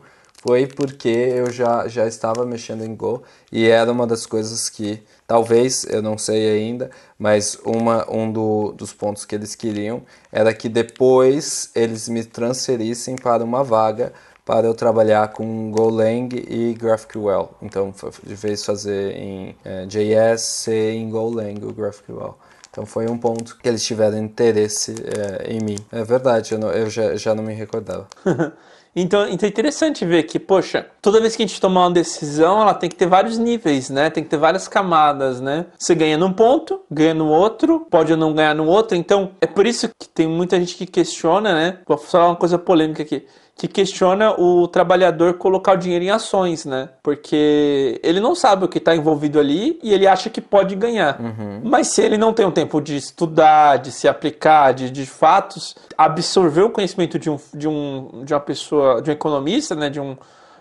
Speaker 2: foi porque eu já, já estava mexendo em Go e era uma das coisas que talvez, eu não sei ainda, mas uma, um do, dos pontos que eles queriam era que depois eles me transferissem para uma vaga para eu trabalhar com Golang e GraphQL. Então, de vez fazer em é, JS, C em Golang o GraphQL. Então foi um ponto que eles tiveram interesse é, em mim. É verdade, eu, não, eu já, já não me recordava.
Speaker 1: Então, então é interessante ver que, poxa, toda vez que a gente tomar uma decisão, ela tem que ter vários níveis, né? Tem que ter várias camadas, né? Você ganha num ponto, ganha no outro, pode não ganhar no outro. Então, é por isso que tem muita gente que questiona, né? Vou falar uma coisa polêmica aqui que questiona o trabalhador colocar o dinheiro em ações, né? Porque ele não sabe o que está envolvido ali e ele acha que pode ganhar.
Speaker 2: Uhum.
Speaker 1: Mas se ele não tem o tempo de estudar, de se aplicar, de, de fatos, absorver o conhecimento de, um, de, um, de uma pessoa, de um economista, né? De, um,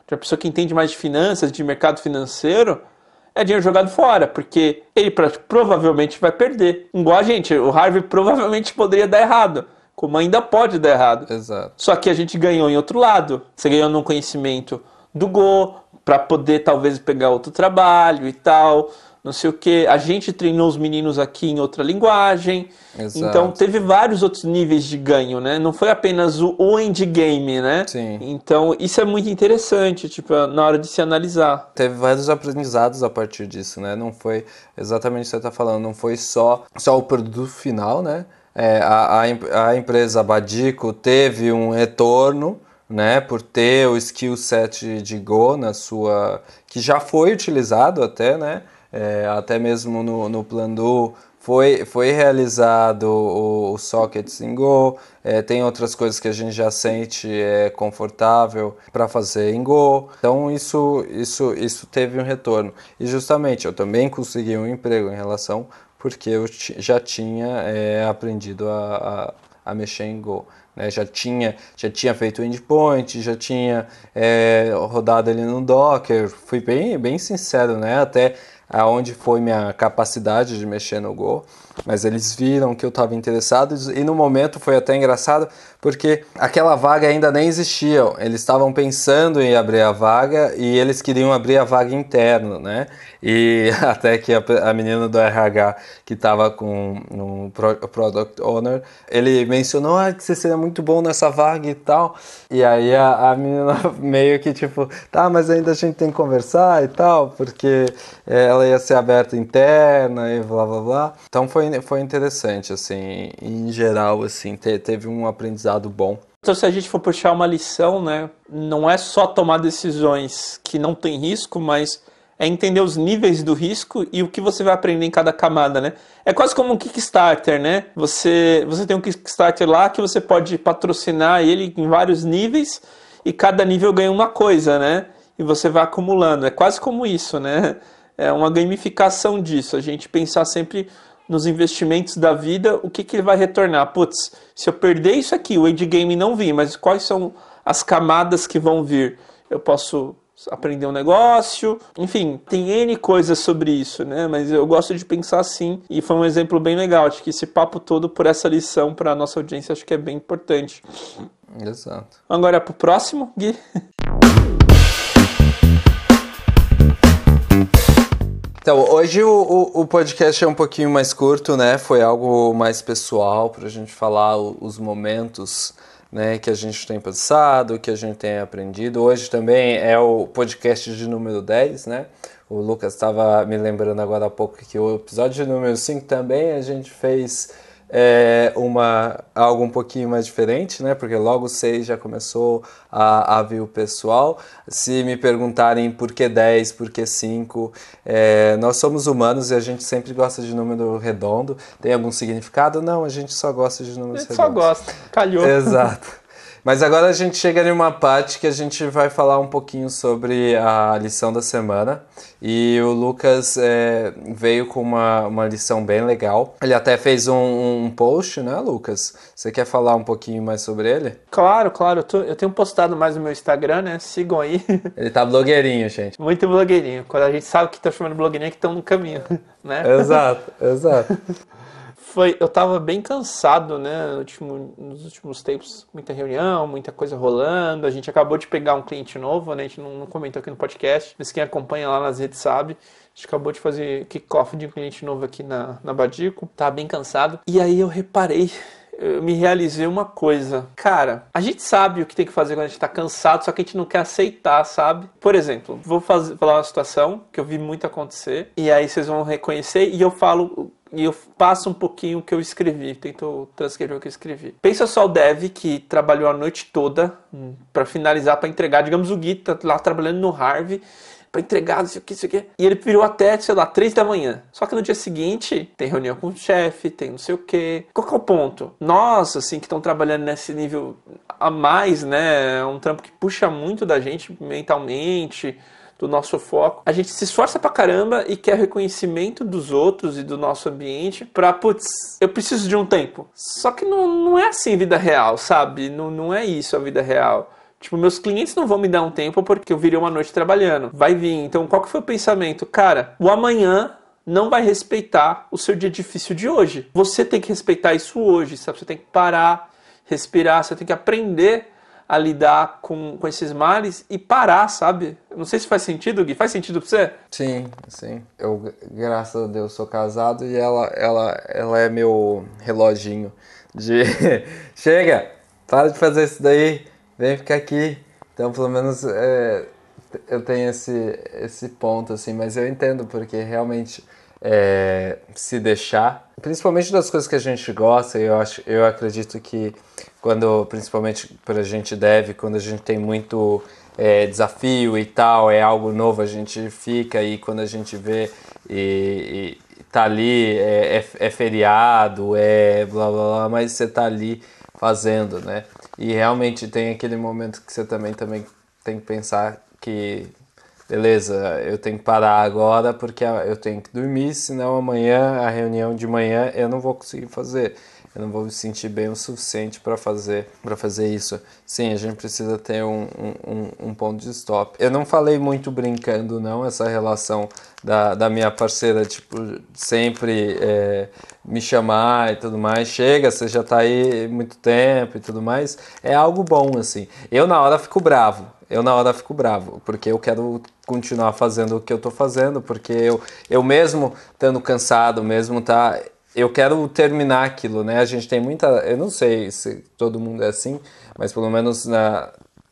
Speaker 1: de uma pessoa que entende mais de finanças, de mercado financeiro, é dinheiro jogado fora, porque ele provavelmente vai perder. Igual a gente, o Harvey provavelmente poderia dar errado como ainda pode dar errado.
Speaker 2: Exato.
Speaker 1: Só que a gente ganhou em outro lado. Você ganhou no conhecimento do Go, para poder talvez pegar outro trabalho e tal, não sei o que. A gente treinou os meninos aqui em outra linguagem. Exato. Então teve vários outros níveis de ganho, né? Não foi apenas o, o endgame, né?
Speaker 2: Sim.
Speaker 1: Então isso é muito interessante, tipo, na hora de se analisar.
Speaker 2: Teve vários aprendizados a partir disso, né? Não foi exatamente o que você está falando, não foi só, só o produto final, né? É, a, a, a, empresa Badico teve um retorno né, por ter o skill set de Go na sua. que já foi utilizado até, né? É, até mesmo no, no Plandu foi, foi realizado o, o sockets em Go, é, tem outras coisas que a gente já sente é, confortável para fazer em Go. Então isso, isso, isso teve um retorno. E justamente eu também consegui um emprego em relação porque eu já tinha é, aprendido a, a mexer em Go. Né? Já, tinha, já tinha feito endpoint, já tinha é, rodado ele no Docker, fui bem, bem sincero, né? até aonde foi minha capacidade de mexer no Go, mas eles viram que eu estava interessado e no momento foi até engraçado porque aquela vaga ainda nem existia. Eles estavam pensando em abrir a vaga e eles queriam abrir a vaga interno, né? E até que a, a menina do RH que estava com um product owner, ele mencionou ah, que você seria muito bom nessa vaga e tal. E aí a, a menina meio que tipo, tá, mas ainda a gente tem que conversar e tal, porque é, ela ia ser aberta interna e blá blá blá. Então foi, foi interessante, assim, em geral, assim, te, teve um aprendizado aprendizado bom.
Speaker 1: Então, se a gente for puxar uma lição, né, não é só tomar decisões que não tem risco, mas é entender os níveis do risco e o que você vai aprender em cada camada, né? É quase como um Kickstarter, né? Você, você tem um Kickstarter lá que você pode patrocinar ele em vários níveis e cada nível ganha uma coisa, né? E você vai acumulando. É quase como isso, né? É uma gamificação disso. A gente pensar sempre nos investimentos da vida, o que, que ele vai retornar? Putz, se eu perder isso aqui, o endgame não vir, mas quais são as camadas que vão vir? Eu posso aprender um negócio, enfim, tem N coisas sobre isso, né? Mas eu gosto de pensar assim e foi um exemplo bem legal. Acho que esse papo todo por essa lição para a nossa audiência acho que é bem importante.
Speaker 2: Exato.
Speaker 1: Agora para o próximo, Gui.
Speaker 2: Então, hoje o, o, o, podcast é um pouquinho mais curto, né? Foi algo mais pessoal para a gente falar os momentos né, que a gente tem pensado, que a gente tem aprendido. Hoje também é o podcast de número 10, né? O Lucas estava me lembrando agora há pouco que o episódio número 5 também a gente fez é uma, algo um pouquinho mais diferente, né? Porque logo 6 já começou a, a vir o pessoal. Se me perguntarem por que 10, por que 5, é, nós somos humanos e a gente sempre gosta de número redondo. Tem algum significado? Não, a gente só gosta de números redondos.
Speaker 1: Só gosta, calhou.
Speaker 2: Exato. Mas agora a gente chega em uma parte que a gente vai falar um pouquinho sobre a lição da semana. E o Lucas é, veio com uma, uma lição bem legal. Ele até fez um, um, post, né, Lucas? Você quer falar um pouquinho mais sobre ele?
Speaker 1: Claro, claro. Eu, tô, eu tenho postado mais no meu Instagram, né? Sigam aí.
Speaker 2: Ele tá blogueirinho, gente.
Speaker 1: Muito blogueirinho. Quando a gente sabe que tá chamando blogueirinho é que estão no caminho, né?
Speaker 2: Exato, exato.
Speaker 1: foi, eu tava bem cansado, né, no último, nos últimos tempos, muita reunião, muita coisa rolando, a gente acabou de pegar um cliente novo, né, a gente não, não comentou aqui no podcast, mas quem acompanha lá nas redes sabe, a gente acabou de fazer kickoff de um cliente novo aqui na, na Badico, tava bem cansado, e aí eu reparei eu me realizei uma coisa. Cara, a gente sabe o que tem que fazer quando a gente tá cansado, só que a gente não quer aceitar, sabe? Por exemplo, vou fazer, falar uma situação que eu vi muito acontecer, e aí vocês vão reconhecer, e eu falo e eu passo um pouquinho o que eu escrevi, tento transcrever o que eu escrevi. Pensa só o dev que trabalhou a noite toda hum, para finalizar, para entregar, digamos o Gui tá lá trabalhando no Harvey para entregar, não sei o que, isso aqui. E ele virou até, sei lá, três da manhã. Só que no dia seguinte tem reunião com o chefe, tem não sei o que. Qual que é o ponto? Nós, assim, que estão trabalhando nesse nível a mais, né? É um trampo que puxa muito da gente mentalmente, do nosso foco. A gente se esforça pra caramba e quer reconhecimento dos outros e do nosso ambiente pra, putz, eu preciso de um tempo. Só que não, não é assim vida real, sabe? Não, não é isso a vida real. Tipo, meus clientes não vão me dar um tempo porque eu virei uma noite trabalhando. Vai vir. Então, qual que foi o pensamento? Cara, o amanhã não vai respeitar o seu dia difícil de hoje. Você tem que respeitar isso hoje, sabe? Você tem que parar, respirar, você tem que aprender a lidar com, com esses males e parar, sabe? Não sei se faz sentido, Gui. Faz sentido pra você?
Speaker 2: Sim, sim. Eu, graças a Deus, sou casado e ela, ela, ela é meu reloginho de chega, para de fazer isso daí, vem ficar aqui. Então, pelo menos é, eu tenho esse, esse ponto, assim, mas eu entendo porque realmente é, se deixar, principalmente das coisas que a gente gosta, eu, acho, eu acredito que quando, principalmente para a gente deve, quando a gente tem muito é, desafio e tal, é algo novo, a gente fica e quando a gente vê e, e tá ali, é, é, é, feriado, é blá blá blá, mas você tá ali fazendo, né? E realmente tem aquele momento que você também, também tem que pensar que beleza, eu tenho que parar agora porque eu tenho que dormir, senão amanhã a reunião de manhã eu não vou conseguir fazer. Eu não vou me sentir bem o suficiente para fazer para fazer isso. Sim, a gente precisa ter um, um, um, ponto de stop. Eu não falei muito brincando, não, essa relação da, da minha parceira, tipo, sempre é, me chamar e tudo mais. Chega, você já tá aí muito tempo e tudo mais. É algo bom, assim. Eu, na hora, fico bravo. Eu, na hora, fico bravo, porque eu quero continuar fazendo o que eu tô fazendo, porque eu, eu mesmo estando cansado, mesmo tá eu quero terminar aquilo, né? A gente tem muita. Eu não sei se todo mundo é assim, mas pelo menos na,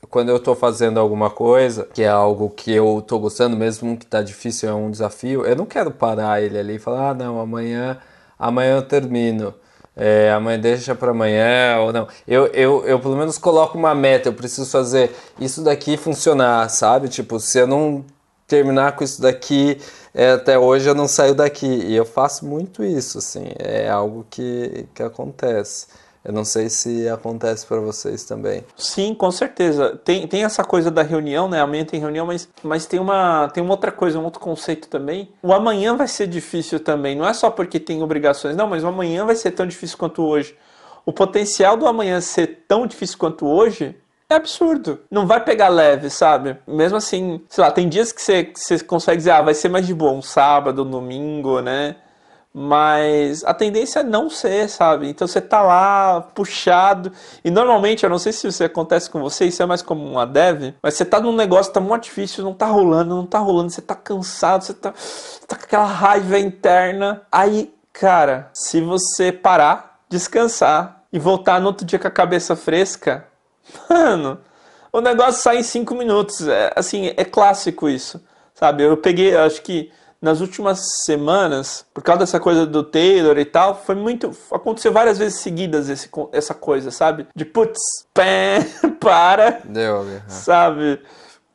Speaker 2: quando eu estou fazendo alguma coisa, que é algo que eu estou gostando, mesmo que tá difícil, é um desafio, eu não quero parar ele ali e falar, ah, não, amanhã, amanhã eu termino. É, amanhã deixa para amanhã ou não. Eu, eu, eu pelo menos coloco uma meta, eu preciso fazer isso daqui funcionar, sabe? Tipo, se eu não terminar com isso daqui, é, até hoje eu não saio daqui. E eu faço muito isso, assim, é algo que, que acontece. Eu não sei se acontece para vocês também.
Speaker 1: Sim, com certeza. Tem, tem essa coisa da reunião, né? Amanhã tem reunião, mas, mas tem, uma, tem uma outra coisa, um outro conceito também. O amanhã vai ser difícil também. Não é só porque tem obrigações, não, mas o amanhã vai ser tão difícil quanto hoje. O potencial do amanhã ser tão difícil quanto hoje é absurdo. Não vai pegar leve, sabe? Mesmo assim, sei lá, tem dias que você, você consegue dizer, ah, vai ser mais de boa, um sábado, um domingo, né? Mas a tendência é não ser, sabe? Então você tá lá puxado. E normalmente, eu não sei se isso acontece com você, isso é mais como uma dev, mas você tá num negócio, tá muito difícil, não tá rolando, não tá rolando, você tá cansado, você tá, tá com aquela raiva interna. Aí, cara, se você parar, descansar e voltar no outro dia com a cabeça fresca, Mano, o negócio sai em 5 minutos. É, assim, é clássico isso. Sabe? Eu peguei, acho que nas últimas semanas, por causa dessa coisa do Taylor e tal, foi muito. Aconteceu várias vezes seguidas esse, essa coisa, sabe? De putz, pé, para.
Speaker 2: Deu,
Speaker 1: sabe?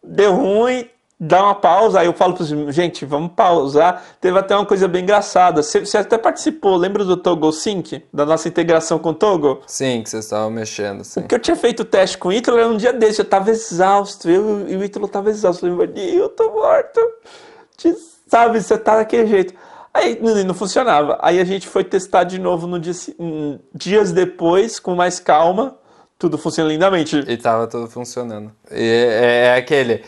Speaker 1: Deu ruim, dá uma pausa, aí eu falo para os gente, vamos pausar. Teve até uma coisa bem engraçada. Você, você até participou, lembra do Togo Sync? Da nossa integração com o Togo?
Speaker 2: Sim, que vocês estavam mexendo. Sim.
Speaker 1: Porque eu tinha feito o teste com o Ítalo, era um dia desse, eu tava exausto, eu e o Ítalo tava exausto. Eu falei, eu tô morto. Sabe, você tá daquele jeito. Aí não, não, funcionava. Aí a gente foi testar de novo no dia, dias depois, com mais calma. Tudo funciona lindamente.
Speaker 2: E tava tudo funcionando. E é, é aquele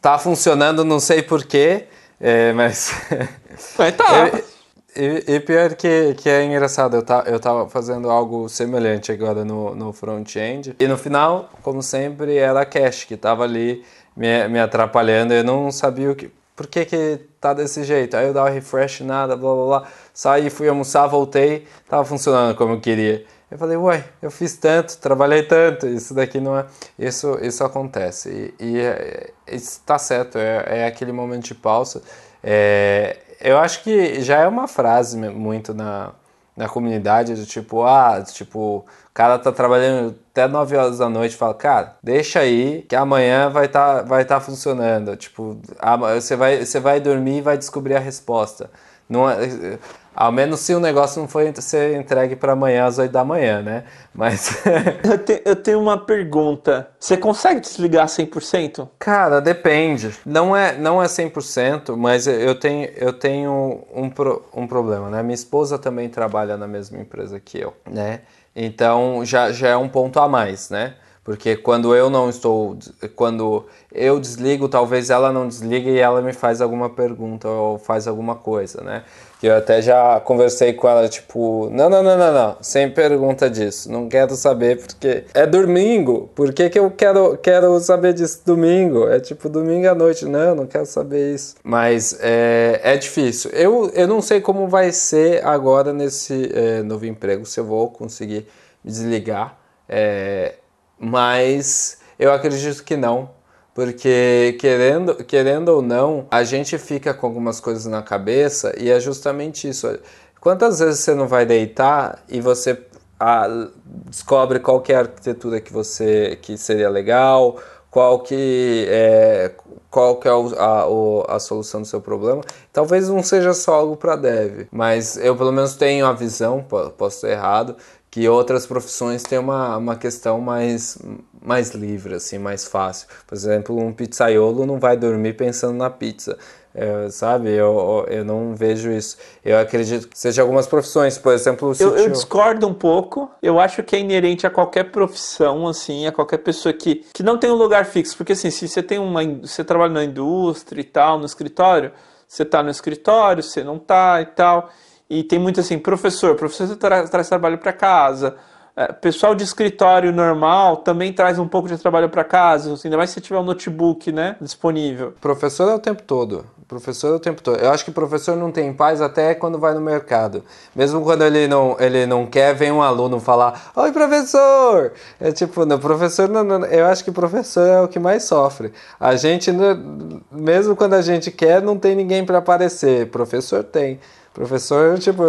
Speaker 2: tá funcionando, não sei porquê, é, mas.
Speaker 1: Mas tá.
Speaker 2: E, e, pior que, que é engraçado, eu, tá, eu tava fazendo algo semelhante agora no, no front-end. E no final, como sempre, era a Cache que tava ali me, me atrapalhando. Eu não sabia o que, por que, que tá desse jeito. Aí eu dava refresh, nada, blá blá blá. Saí, fui almoçar, voltei, tava funcionando como eu queria. Eu falei, uai, eu fiz tanto, trabalhei tanto, isso daqui não é. Isso, isso acontece. E, está certo, é, é, aquele momento de pausa. É, eu acho que já é uma frase muito na, na comunidade do tipo, ah, tipo, o cara tá trabalhando até 9 horas da noite fala, cara, deixa aí que amanhã vai tá, vai tá funcionando. Tipo, você vai, você vai dormir e vai descobrir a resposta. Não, é, ao menos se o negócio não foi ser entregue para amanhã às 8 da manhã, né? Mas.
Speaker 1: eu, te, eu, tenho uma pergunta. Você consegue desligar 100%?
Speaker 2: Cara, depende. Não é, não é 100%, mas eu tenho, eu tenho um, pro, um problema, né? Minha esposa também trabalha na mesma empresa que eu, né? Então já, já é um ponto a mais, né? Porque quando eu não estou, quando eu desligo, talvez ela não desligue e ela me faz alguma pergunta ou faz alguma coisa, né? Eu até já conversei com ela, tipo, não, não, não, não, não, sem pergunta disso, não quero saber porque é domingo, por que, que eu quero, quero saber disso domingo? É tipo domingo à noite, não, não quero saber isso. Mas é, é difícil. Eu, eu não sei como vai ser agora nesse é, novo emprego, se eu vou conseguir desligar. É, mas eu acredito que não, porque querendo, querendo ou não, a gente fica com algumas coisas na cabeça e é justamente isso. Quantas vezes você não vai deitar e você ah, descobre qual é a arquitetura que você que seria legal, qual que é qual que é a, a, a solução do seu problema. Talvez não seja só algo para dev, mas eu pelo menos tenho a visão, posso estar errado, que outras profissões têm uma, uma questão mais, mais livre, assim, mais fácil. Por exemplo, um pizzaiolo não vai dormir pensando na pizza. É, sabe, eu, eu não vejo isso. Eu acredito que seja algumas profissões, por exemplo,
Speaker 1: eu, eu, discordo um pouco. Eu acho que é inerente a qualquer profissão, assim, a qualquer pessoa que, que não tem um lugar fixo. Porque assim, se você tem uma. Você trabalha na indústria e tal, no escritório, você tá no escritório, você não tá e tal. E tem muito assim, professor, professor tra traz trabalho para casa. É, pessoal de escritório normal também traz um pouco de trabalho para casa, ainda mais se tiver um notebook né, disponível.
Speaker 2: Professor é o tempo todo. Professor é o tempo todo. Eu acho que professor não tem paz até quando vai no mercado. Mesmo quando ele não, ele não quer, vem um aluno falar: Oi, professor! É tipo, no professor, não, não, eu acho que professor é o que mais sofre. A gente, mesmo quando a gente quer, não tem ninguém para aparecer. Professor tem. Professor, tipo,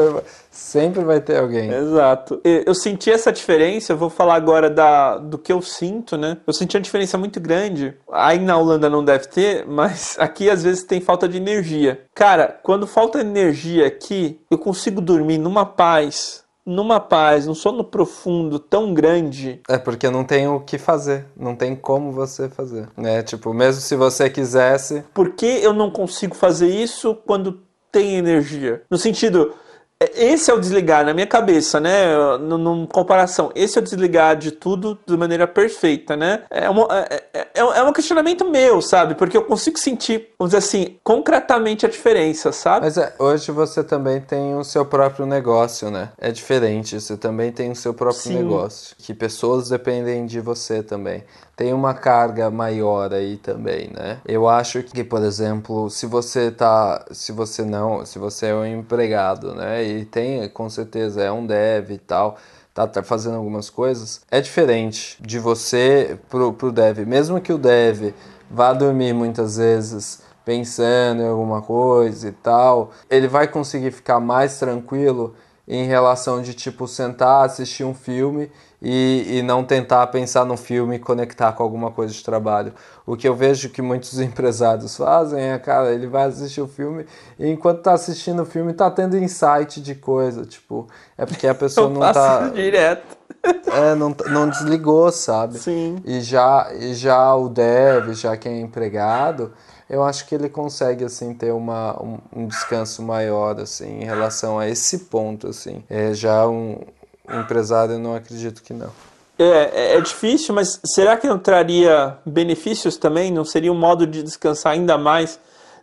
Speaker 2: sempre vai ter alguém.
Speaker 1: Exato. Eu senti essa diferença, eu vou falar agora da, do que eu sinto, né? Eu senti uma diferença muito grande. Aí na Holanda não deve ter, mas aqui às vezes tem falta de energia. Cara, quando falta energia aqui, eu consigo dormir numa paz, numa paz, num sono profundo tão grande.
Speaker 2: É porque não tem o que fazer, não tem como você fazer, né? Tipo, mesmo se você quisesse.
Speaker 1: Por que eu não consigo fazer isso quando tem energia. No sentido, esse é o desligar na minha cabeça, né? Numa comparação, esse é o desligar de tudo de maneira perfeita, né? É, uma, é, é, é, é um questionamento meu, sabe? Porque eu consigo sentir, vamos dizer assim, concretamente a diferença, sabe?
Speaker 2: Mas é, hoje você também tem o seu próprio negócio, né? É diferente, você também tem o seu próprio Sim. negócio. Que pessoas dependem de você também tem uma carga maior aí também, né? Eu acho que, por exemplo, se você tá, se você não, se você é um empregado, né, e tem, com certeza é um dev e tal, tá, tá fazendo algumas coisas, é diferente de você pro, pro dev, mesmo que o dev vá dormir muitas vezes pensando em alguma coisa e tal, ele vai conseguir ficar mais tranquilo em relação de tipo sentar, assistir um filme e, e não tentar pensar no filme e conectar com alguma coisa de trabalho. O que eu vejo que muitos empresários fazem é, cara, ele vai assistir o filme e enquanto tá assistindo o filme tá tendo insight de coisa, tipo, é porque a pessoa eu não tá
Speaker 1: direto.
Speaker 2: É, não, não desligou, sabe?
Speaker 1: Sim.
Speaker 2: E já, e já o dev, já quem é empregado, eu acho que ele consegue assim ter uma, um, um, descanso maior assim em relação a esse ponto assim. É já um, empresário, eu não acredito que não.
Speaker 1: É, é, é difícil, mas será que não traria benefícios também? Não seria um modo de descansar ainda mais?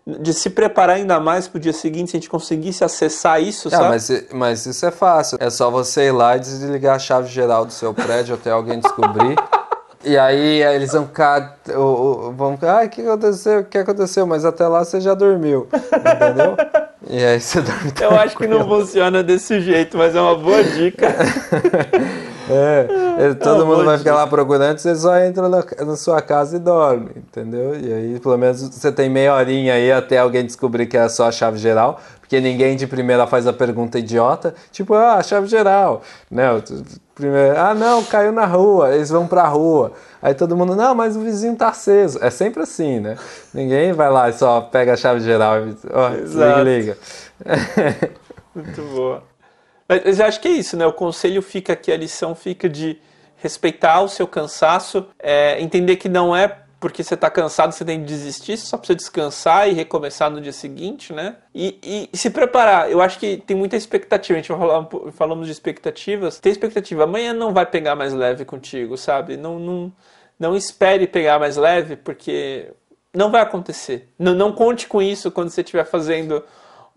Speaker 1: de se preparar ainda mais para o dia seguinte se a gente conseguisse acessar isso,
Speaker 2: ah, sabe? Mas, mas isso é fácil. É só você ir lá e desligar a chave geral do seu prédio até alguém descobrir. e aí eles vão ficar. Vão ficar, ah, o que aconteceu? O que aconteceu? Mas até lá você já dormiu. Entendeu? E aí você dorme
Speaker 1: Eu acho que não funciona desse jeito, mas é uma boa dica.
Speaker 2: é, todo é mundo vai ficar lá procurando, você só entra na, na, sua casa e dorme, entendeu? E aí, pelo menos, você tem meia horinha aí até alguém descobrir que é só a chave geral, porque ninguém de primeira faz a pergunta idiota, tipo, ah, a chave geral. Não, primeiro, ah, não, caiu na rua, eles vão pra rua. Aí todo mundo, não, mas o vizinho tá aceso. É sempre assim, né? Ninguém vai lá e só pega a chave geral e oh, liga, liga.
Speaker 1: Muito boa. Mas eu acho que é isso, né? O conselho fica aqui, a lição fica de respeitar o seu cansaço, é, entender que não é porque você está cansado, você tem que desistir, você só precisa descansar e recomeçar no dia seguinte, né? E, e, se preparar. Eu acho que tem muita expectativa. A gente vai falamos de expectativas. Tem expectativa. Amanhã não vai pegar mais leve contigo, sabe? Não, não, não espere pegar mais leve, porque não vai acontecer. Não, não conte com isso quando você estiver fazendo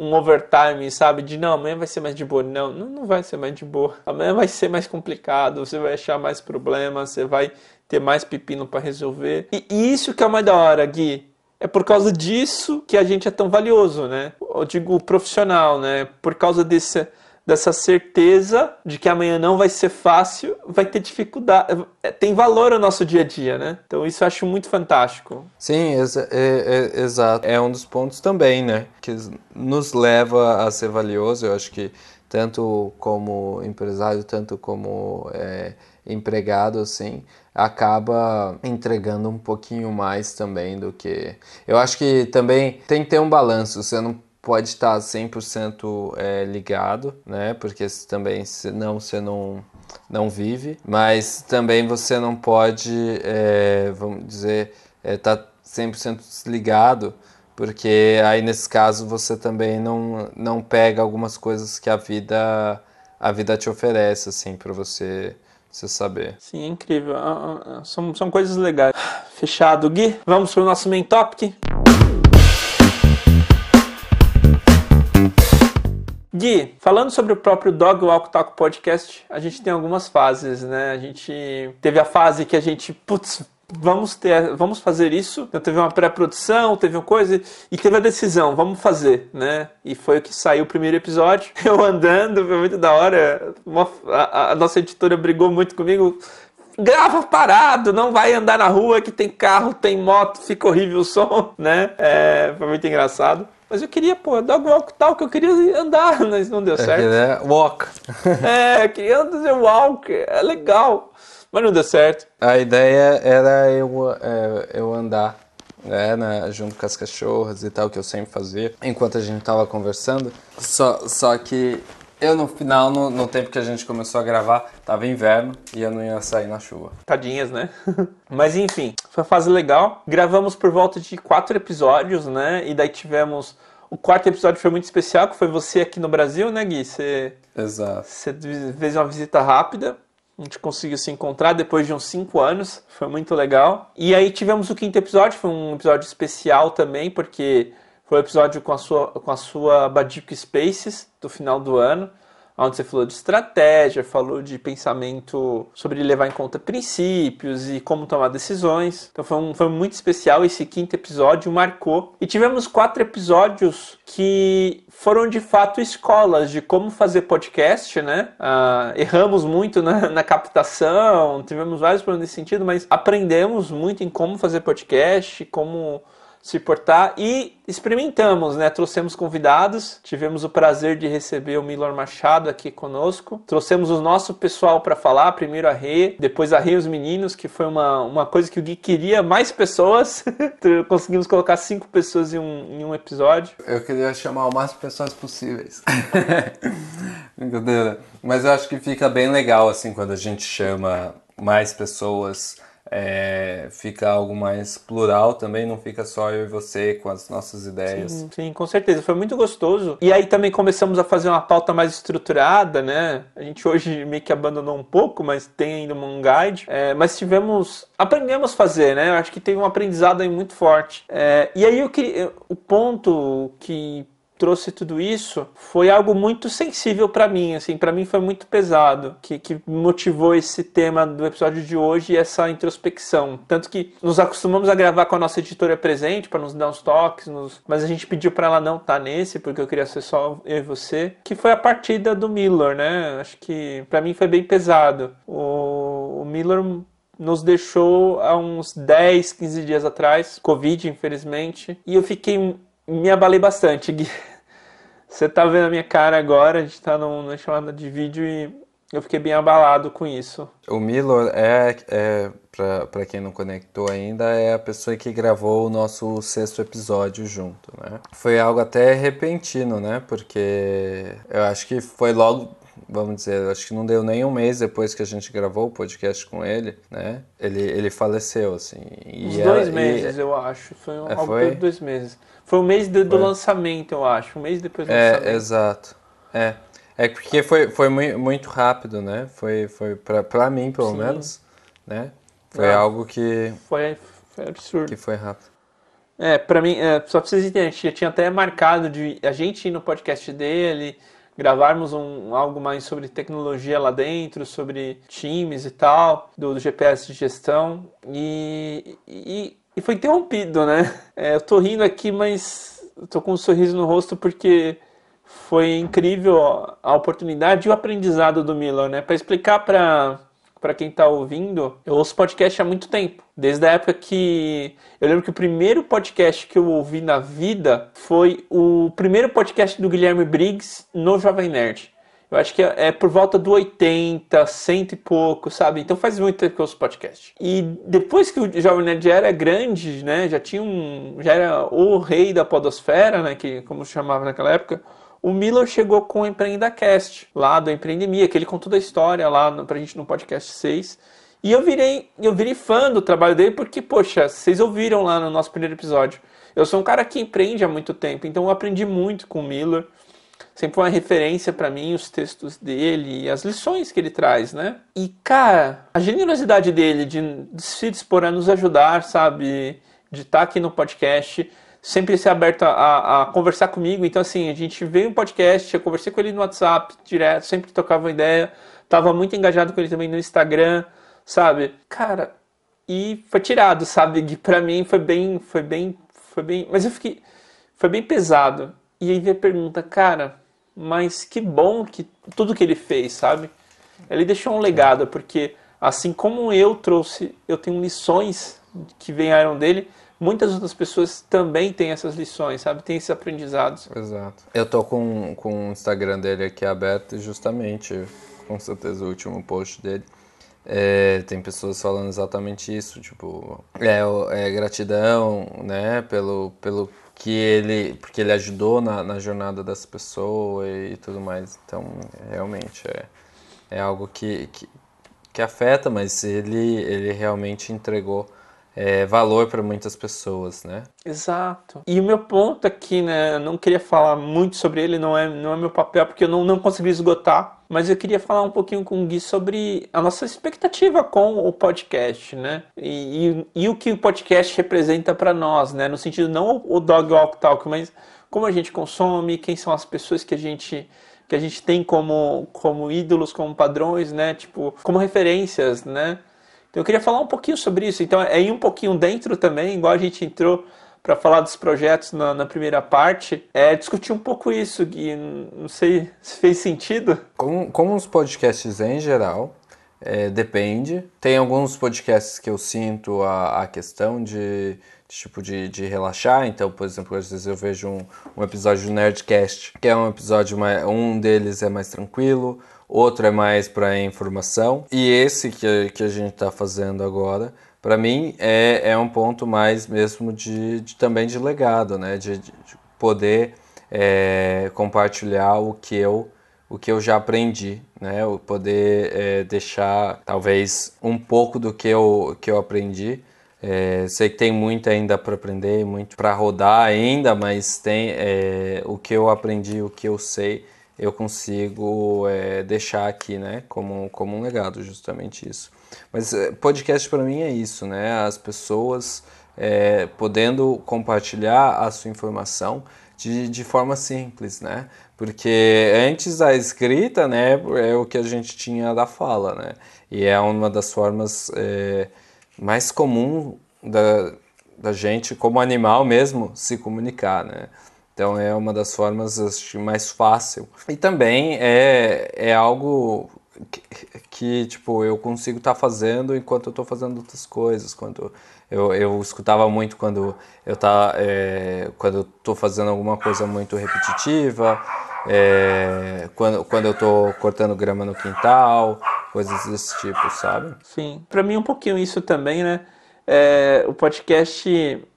Speaker 1: um overtime, sabe? De não, amanhã vai ser mais de boa. Não, não, vai ser mais de boa. Amanhã vai ser mais complicado, você vai achar mais problemas, você vai ter mais pepino para resolver. E, e isso que é mais da hora, Gui. É por causa disso que a gente é tão valioso, né? Eu digo profissional, né? Por causa desse, dessa certeza de que amanhã não vai ser fácil, vai ter dificuldade, é, tem valor no nosso dia a dia, né? Então isso eu acho muito fantástico.
Speaker 2: Sim, é, é, é, exato. É um dos pontos também, né? Que nos leva a ser valioso. Eu acho que tanto como empresário, tanto como é, empregado, assim, acaba entregando um pouquinho mais também do que. Eu acho que também tem que ter um balanço, você não pode estar 100% é, ligado, né? Porque também, senão você não não vive, mas também você não pode, é, vamos dizer, estar é, tá 100% desligado, porque aí nesse caso você também não, não pega algumas coisas que a vida a vida te oferece assim para você você saber.
Speaker 1: Sim, é incrível. Ah, ah, são, são coisas legais. Fechado, Gui. Vamos para o nosso main topic. Gui, falando sobre o próprio Dog Walk Talk Podcast, a gente tem algumas fases, né? A gente teve a fase que a gente, putz, vamos ter, vamos fazer isso. Então teve uma pré-produção, teve uma coisa e teve a decisão, vamos fazer, né? E foi o que saiu o primeiro episódio. Eu andando, foi muito da hora. A, a nossa editora brigou muito comigo. Grava parado, não vai andar na rua que tem carro, tem moto, fica horrível o som, né? É, foi muito engraçado. Mas eu queria, pô, dog walk tal, que eu queria andar, mas não deu é certo.
Speaker 2: É, walk.
Speaker 1: é, queria fazer walk, é legal. Mas não deu certo.
Speaker 2: A ideia era eu, é, eu andar né, na, junto com as cachorras e tal, que eu sempre fazia, enquanto a gente tava conversando. Só, só que eu, no final, no, no, tempo que a gente começou a gravar, tava inverno e eu não ia sair na chuva.
Speaker 1: Tadinhas, né? Mas enfim, foi uma fase legal. Gravamos por volta de quatro episódios, né? E daí tivemos. O quarto episódio foi muito especial, que foi você aqui no Brasil, né, Gui? Você,
Speaker 2: Exato.
Speaker 1: Você fez uma visita rápida. A gente conseguiu se encontrar depois de uns cinco anos. Foi muito legal. E aí tivemos o quinto episódio, foi um episódio especial também, porque foi o um episódio com a sua, com a sua Badico Spaces do final do ano, onde você falou de estratégia, falou de pensamento sobre levar em conta princípios e como tomar decisões. Então foi, um, foi muito especial. Esse quinto episódio marcou. E tivemos quatro episódios que foram de fato escolas de como fazer podcast, né? Uh, erramos muito na, na, captação, tivemos vários problemas nesse sentido, mas aprendemos muito em como fazer podcast, como se portar e experimentamos, né? Trouxemos convidados, tivemos o prazer de receber o Milor Machado aqui conosco. Trouxemos o nosso pessoal para falar, primeiro a Rê, depois a Rê e os meninos, que foi uma, uma coisa que o Gui queria mais pessoas. Conseguimos colocar cinco pessoas em um, em um episódio.
Speaker 2: Eu queria chamar o máximo de pessoas possíveis. Brincadeira. Mas eu acho que fica bem legal assim quando a gente chama mais pessoas é, fica algo mais plural também, não fica só eu e você com as nossas ideias.
Speaker 1: Sim, sim, com certeza, foi muito gostoso. E aí também começamos a fazer uma pauta mais estruturada, né? A gente hoje meio que abandonou um pouco, mas tem ainda um guide. É, mas tivemos, aprendemos a fazer, né? Eu acho que teve um aprendizado aí muito forte. É, e aí eu queria, o ponto que trouxe tudo isso foi algo muito sensível para mim, assim, para mim foi muito pesado, que, que motivou esse tema do episódio de hoje e essa introspecção. Tanto que nos acostumamos a gravar com a nossa editora presente para nos dar uns toques, nos... mas a gente pediu para ela não estar tá nesse, porque eu queria ser só eu e você, que foi a partida do Miller, né? Acho que para mim foi bem pesado. O, o Miller nos deixou há uns 10, 15 dias atrás, Covid, infelizmente, e eu fiquei me abalei bastante. Você tá vendo a minha cara agora, a gente tá numa chamada de vídeo e eu fiquei bem abalado com isso.
Speaker 2: O Milo é, é para quem não conectou ainda, é a pessoa que gravou o nosso sexto episódio junto, né? Foi algo até repentino, né? Porque eu acho que foi logo vamos dizer, acho que não deu nem um mês depois que a gente gravou o podcast com ele, né? Ele, ele faleceu, assim.
Speaker 1: Uns dois meses, e... eu acho. Foi um, é, algo foi? dois meses. Foi o mês do, do lançamento, eu acho. Um mês depois do
Speaker 2: é,
Speaker 1: lançamento.
Speaker 2: Exato. É. É porque foi, foi muito rápido, né? Foi, foi pra, pra mim, pelo Sim. menos, né? Foi ah, algo que...
Speaker 1: Foi, foi absurdo.
Speaker 2: Que foi rápido.
Speaker 1: É, pra mim, é, só pra vocês entenderem, a gente já tinha até marcado de a gente ir no podcast dele gravarmos um, algo mais sobre tecnologia lá dentro, sobre times e tal, do, do GPS de gestão. E, e, e, foi interrompido, né? É, eu tô rindo aqui, mas tô com um sorriso no rosto porque foi incrível a oportunidade e o aprendizado do Miller, né? Para explicar para para quem está ouvindo, eu ouço podcast há muito tempo. Desde a época que. Eu lembro que o primeiro podcast que eu ouvi na vida foi o primeiro podcast do Guilherme Briggs no Jovem Nerd. Eu acho que é, por volta do 80, cento e pouco, sabe? Então faz muito tempo que eu ouço podcast. E depois que o Jovem Nerd já era grande, né? Já tinha um. Já era o rei da podosfera, né? Que, como chamava naquela época o Miller chegou com o EmpreendaCast, lá do Empreendemia, que ele contou da história lá no, pra gente no podcast 6. E eu virei, eu virei fã do trabalho dele porque, poxa, vocês ouviram lá no nosso primeiro episódio. Eu sou um cara que empreende há muito tempo, então eu aprendi muito com o Miller. Sempre foi uma referência para mim os textos dele e as lições que ele traz, né? E, cara, a generosidade dele de, de se dispor a nos ajudar, sabe? De estar tá aqui no podcast, sempre ser aberto a, a, conversar comigo. Então, assim, a gente veio um podcast, eu conversei com ele no WhatsApp direto, sempre tocava ideia, tava muito engajado com ele também no Instagram, sabe? Cara, e foi tirado, sabe? E pra mim foi bem, foi bem, foi bem, mas eu fiquei, foi bem pesado. E aí vem a pergunta, cara, mas que bom que tudo que ele fez, sabe? Ele deixou um legado, porque assim como eu trouxe, eu tenho lições que vieram dele, muitas outras pessoas também têm essas lições, sabe? Tem esses aprendizados.
Speaker 2: Exato. Eu tô com, com o Instagram dele aqui aberto justamente, com certeza, o último post dele. É, tem pessoas falando exatamente isso, tipo, é, é gratidão, né, pelo, pelo que ele, porque ele ajudou na, na jornada das pessoas e, e tudo mais. Então, realmente, é, é algo que, que, que afeta, mas ele, ele realmente entregou é, valor para muitas pessoas, né?
Speaker 1: Exato. E o meu ponto aqui, né, eu não queria falar muito sobre ele, não é, não é meu papel, porque eu não, não consegui esgotar, mas eu queria falar um pouquinho com o Gui sobre a nossa expectativa com o podcast, né? E, e, e o que o podcast representa para nós, né? No sentido não o Dog Walk Talk, mas como a gente consome, quem são as pessoas que a gente que a gente tem como, como ídolos, como padrões, né? Tipo, como referências, né? Então eu queria falar um pouquinho sobre isso. Então é ir um pouquinho dentro também, igual a gente entrou para falar dos projetos na, na, primeira parte, é discutir um pouco isso, Gui. Não sei se fez sentido.
Speaker 2: Como, como os podcasts em geral, é, depende. Tem alguns podcasts que eu sinto a, a questão de, de tipo de, de, relaxar. Então, por exemplo, às vezes eu vejo um, um episódio do Nerdcast, que é um episódio mais, um deles é mais tranquilo, outro é mais para informação. E esse que, que a gente está fazendo agora, para mim, é, é um ponto mais mesmo de, de também de legado, né? De, de poder é, compartilhar o que eu o que eu já aprendi, né? O poder é, deixar talvez um pouco do que eu, que eu aprendi. É, sei que tem muito ainda para aprender, muito para rodar ainda, mas tem é, o que eu aprendi, o que eu sei eu consigo é, deixar aqui, né, como, como um legado, justamente isso. Mas é, podcast para mim é isso, né, as pessoas é, podendo compartilhar a sua informação de, de forma simples, né, porque antes a escrita, né, é o que a gente tinha da fala, né, e é uma das formas é, mais comum da, da gente, como animal mesmo, se comunicar, né. Então é uma das formas acho, mais fácil. E também é, é algo que, que tipo eu consigo estar tá fazendo enquanto eu estou fazendo outras coisas. Quando eu, eu escutava muito quando eu tá é, quando estou fazendo alguma coisa muito repetitiva, é, quando, quando eu estou cortando grama no quintal, coisas desse tipo, sabe?
Speaker 1: Sim, para mim um pouquinho isso também, né? É, o podcast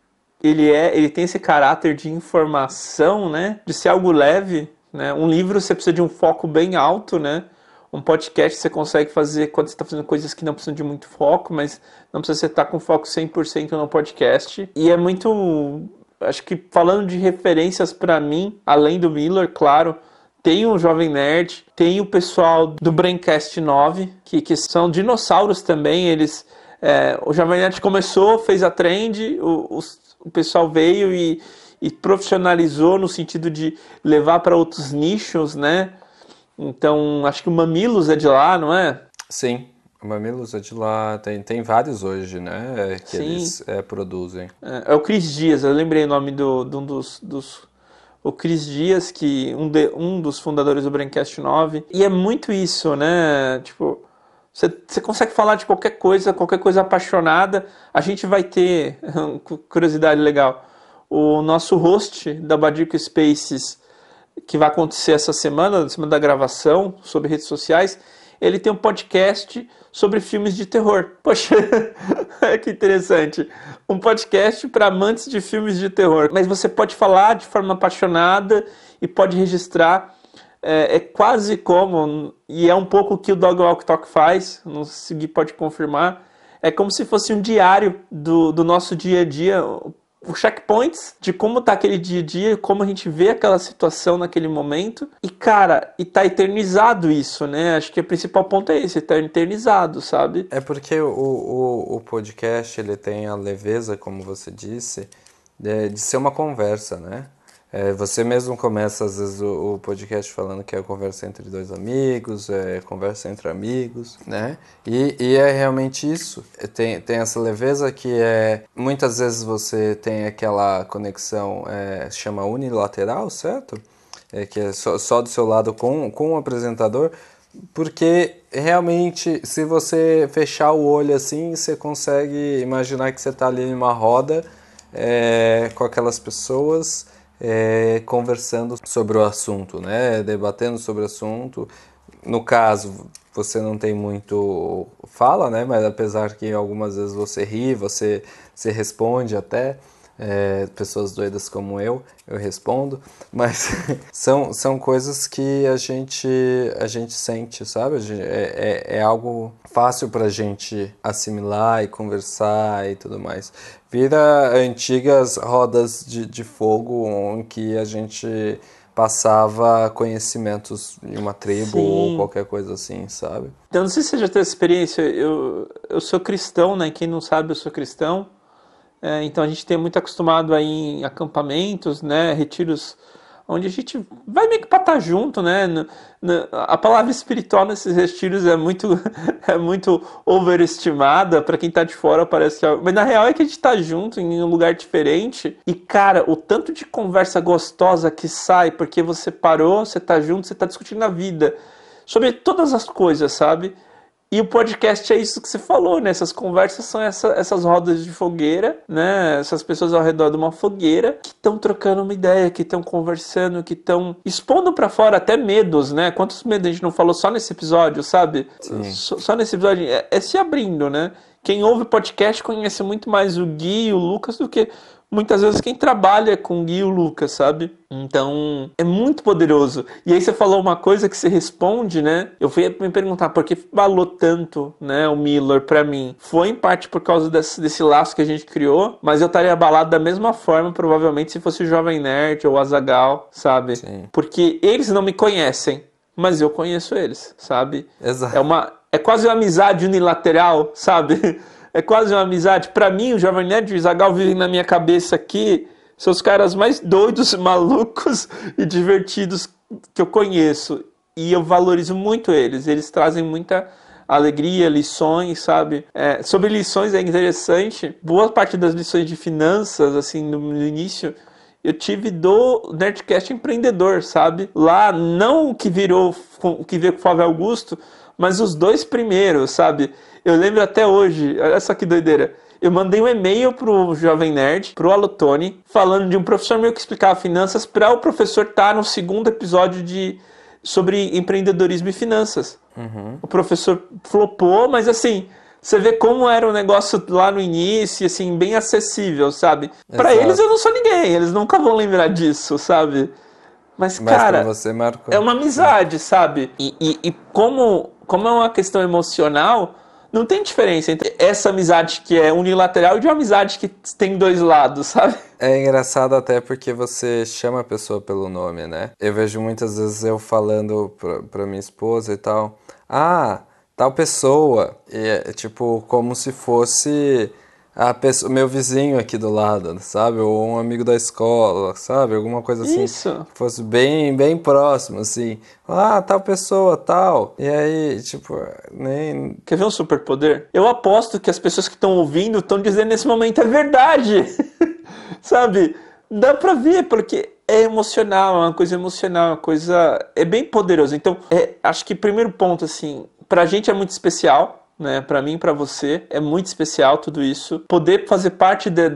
Speaker 1: ele é, ele tem esse caráter de informação, né? De ser algo leve, né? Um livro você precisa de um foco bem alto, né? Um podcast você consegue fazer quando você está fazendo coisas que não precisam de muito foco, mas não precisa você estar tá com foco 100% no podcast. E é muito, acho que falando de referências para mim, além do Miller, claro, tem o Jovem Nerd, tem o pessoal do Braincast 9, que, que são dinossauros também, eles... É, o Jovem Nerd começou, fez a trend, os, o pessoal veio e, e profissionalizou no sentido de levar para outros nichos, né? Então, acho que o Mamilos é de lá, não é?
Speaker 2: Sim, o Mamilos é de lá. Tem, tem vários hoje, né? Que Sim. eles é, produzem.
Speaker 1: É, é, o Cris Dias, eu lembrei o nome do, de um dos, dos o Cris Dias, que um, de, um dos fundadores do Braincast 9. E é muito isso, né? Tipo, você, você consegue falar de qualquer coisa, qualquer coisa apaixonada. A gente vai ter, curiosidade legal, o nosso host da Badico Spaces, que vai acontecer essa semana, na semana da gravação, sobre redes sociais, ele tem um podcast sobre filmes de terror. Poxa, que interessante. Um podcast para amantes de filmes de terror. Mas você pode falar de forma apaixonada e pode registrar. É, é quase como, e é um pouco o que o Dog Walk Talk faz, não sei se pode confirmar, é como se fosse um diário do, do nosso dia a dia, os checkpoints de como tá aquele dia a dia, como a gente vê aquela situação naquele momento. E, cara, e tá eternizado isso, né? Acho que o principal ponto é esse, tá eternizado, sabe?
Speaker 2: É porque o, o, o podcast, ele tem a leveza, como você disse, de, de ser uma conversa, né? É, você mesmo começa, às vezes, o, o, podcast falando que é conversa entre dois amigos, é conversa entre amigos, né? E, e é realmente isso. É, tem, tem essa leveza que é... Muitas vezes você tem aquela conexão, é, chama unilateral, certo? É, que é só, só do seu lado com, com o apresentador, porque realmente, se você fechar o olho assim, você consegue imaginar que você está ali numa roda é, com aquelas pessoas é, conversando sobre o assunto, né? Debatendo sobre o assunto. No caso, você não tem muito fala, né? Mas apesar que algumas vezes você ri, você se responde até. É, pessoas doidas como eu, eu respondo, mas são, são coisas que a gente, a gente sente, sabe? Gente, é, é, é, algo fácil para a gente assimilar e conversar e tudo mais. Vira antigas rodas de, de fogo em que a gente passava conhecimentos em uma tribo Sim. ou qualquer coisa assim, sabe?
Speaker 1: Então, não sei se você já teve essa experiência. Eu, eu sou cristão, né? Quem não sabe, eu sou cristão. É, então a gente tem muito acostumado aí em acampamentos, né, retiros onde a gente vai meio que para estar tá junto, né? a palavra espiritual nesses retiros é muito é muito overestimada para quem está de fora parece que, é... mas na real é que a gente está junto em um lugar diferente e cara, o tanto de conversa gostosa que sai porque você parou, você está junto, você está discutindo a vida sobre todas as coisas, sabe? E o podcast é isso que você falou, né? Essas conversas são essa, essas rodas de fogueira, né? Essas pessoas ao redor de uma fogueira que estão trocando uma ideia, que estão conversando, que estão expondo para fora até medos, né? Quantos medos a gente não falou só nesse episódio, sabe? Só, só, nesse episódio. É, é se abrindo, né? Quem ouve podcast conhece muito mais o Gui e o Lucas do que muitas vezes quem trabalha com o Gui e o Lucas, sabe? Então, é muito poderoso. E aí você falou uma coisa que você responde, né? Eu fui me perguntar por que falou tanto, né, o Miller para mim. Foi em parte por causa desse, desse laço que a gente criou, mas eu estaria abalado da mesma forma, provavelmente, se fosse o Jovem Nerd ou o Azagal, sabe? Sim. Porque eles não me conhecem, mas eu conheço eles, sabe?
Speaker 2: Exato.
Speaker 1: É uma é quase uma amizade unilateral, sabe? é quase uma amizade. Para mim, o Jovem Nerd e o Zagal vivem na minha cabeça aqui. São os caras mais doidos, malucos e divertidos que eu conheço. E eu valorizo muito eles. Eles trazem muita alegria, lições, sabe? É, sobre lições é interessante. Boa parte das lições de finanças, assim, no, início, eu tive do Nerdcast Empreendedor, sabe? Lá, não o que virou, o que veio com o Flávio Augusto, mas os dois primeiros, sabe? Eu lembro até hoje, olha só que doideira. Eu mandei um e-mail pro Jovem Nerd, pro Alotone, falando de um professor meu que explicava finanças para o professor estar tá no segundo episódio de sobre empreendedorismo e finanças. Uhum. O professor flopou, mas assim, você vê como era o negócio lá no início, assim, bem acessível, sabe? Para eles eu não sou ninguém, eles nunca vão lembrar disso, sabe? Mas, Mas cara, é uma amizade, sabe? E, e, e como, como é uma questão emocional, não tem diferença entre essa amizade que é unilateral e de uma amizade que tem dois lados, sabe?
Speaker 2: É engraçado até porque você chama a pessoa pelo nome, né? Eu vejo muitas vezes eu falando pra, pra minha esposa e tal, ah, tal pessoa, e é tipo como se fosse a pessoa, meu vizinho aqui do lado, sabe? Ou um amigo da escola, sabe? Alguma coisa assim.
Speaker 1: Isso.
Speaker 2: Que fosse bem, bem próximo, assim. Ah, tal pessoa, tal. E aí, tipo, nem.
Speaker 1: Quer ver um superpoder? Eu aposto que as pessoas que estão ouvindo estão dizendo nesse momento é verdade. sabe? Dá pra ver, porque é emocional, é uma coisa emocional, uma coisa. É bem poderoso. Então, é, acho que primeiro ponto, assim, pra gente é muito especial né? Para mim, para você, é muito especial tudo isso. Poder fazer parte de,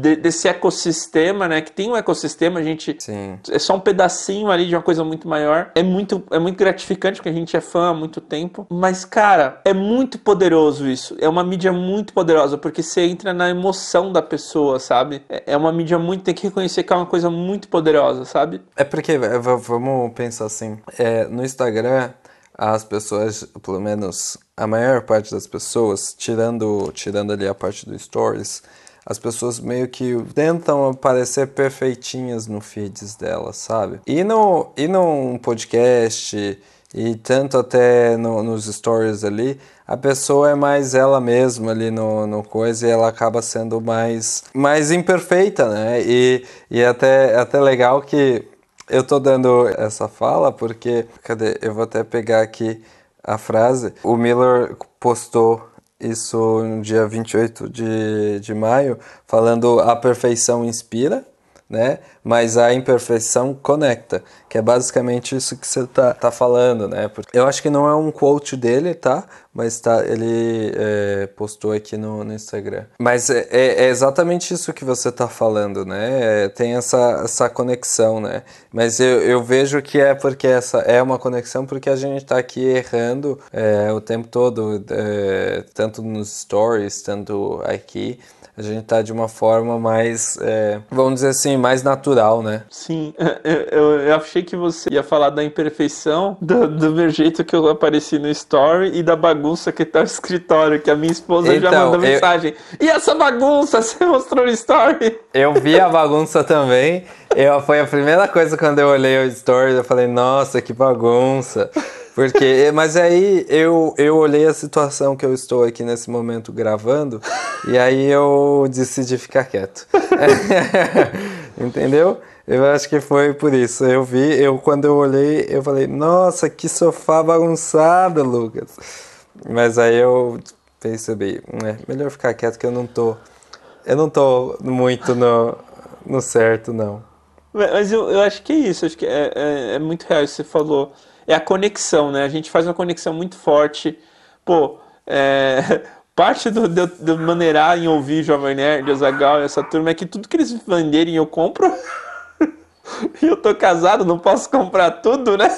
Speaker 1: de, desse ecossistema, né? Que tem um ecossistema, a gente
Speaker 2: Sim.
Speaker 1: é só um pedacinho ali de uma coisa muito maior. É muito, é muito gratificante porque a gente é fã há muito tempo. Mas, cara, é muito poderoso isso. É uma mídia muito poderosa porque você entra na emoção da pessoa, sabe? É, é uma mídia muito. Tem que reconhecer que é uma coisa muito poderosa, sabe?
Speaker 2: É porque, v- vamos pensar assim, é, no Instagram, as pessoas, pelo menos a maior parte das pessoas, tirando, tirando ali a parte do Stories, as pessoas meio que tentam parecer perfeitinhas no feeds delas, sabe? E no, e num podcast, e tanto até no- nos stories ali, a pessoa é mais ela mesma ali no, no coisa e ela acaba sendo mais, mais imperfeita, né? E, e até, até legal que eu tô dando essa fala porque, cadê? Eu vou até pegar aqui a frase. O Miller postou isso no dia 28 de, de maio, falando a perfeição inspira, né? Mas a imperfeição conecta, que é basicamente isso que você tá, tá falando, né? Porque eu acho que não é um quote dele, tá? Mas tá, ele é, postou aqui no, no Instagram. Mas é, é- é exatamente isso que você tá falando, né? É, tem essa, essa conexão, né? Mas eu, eu vejo que é porque essa é uma conexão porque a gente tá aqui errando é, o tempo todo, é, tanto nos stories, tanto aqui a gente tá de uma forma mais, é, vamos dizer assim, mais natural, né?
Speaker 1: Sim, eu, eu- achei que você ia falar da imperfeição, do, do meu jeito que eu apareci no story e da bagunça que tá no escritório, que a minha esposa já
Speaker 2: Então,
Speaker 1: mandou
Speaker 2: eu-
Speaker 1: mensagem. E essa bagunça, você mostrou no story?
Speaker 2: Eu vi a bagunça também. Eu, foi a primeira coisa quando eu olhei o story, eu falei, nossa, que bagunça. Porque, mas aí eu, eu olhei a situação que eu estou aqui nesse momento gravando e aí eu decidi ficar quieto. Entendeu? Eu acho que foi por isso. Eu vi, eu quando eu olhei, eu falei, nossa, que sofá bagunçado, Lucas. Mas aí eu percebi, é melhor ficar quieto que eu não tô. Eu não tô muito no, no certo, não.
Speaker 1: Mas eu, eu acho que é isso, acho que é, é, é muito real isso que você falou. É a conexão, né? A gente faz uma conexão muito forte. Pô, é, parte do, do, do maneirar em ouvir Jovem Nerd, Azagal e essa turma é que tudo que eles venderem eu compro. e eu tô casado, não posso comprar tudo, né?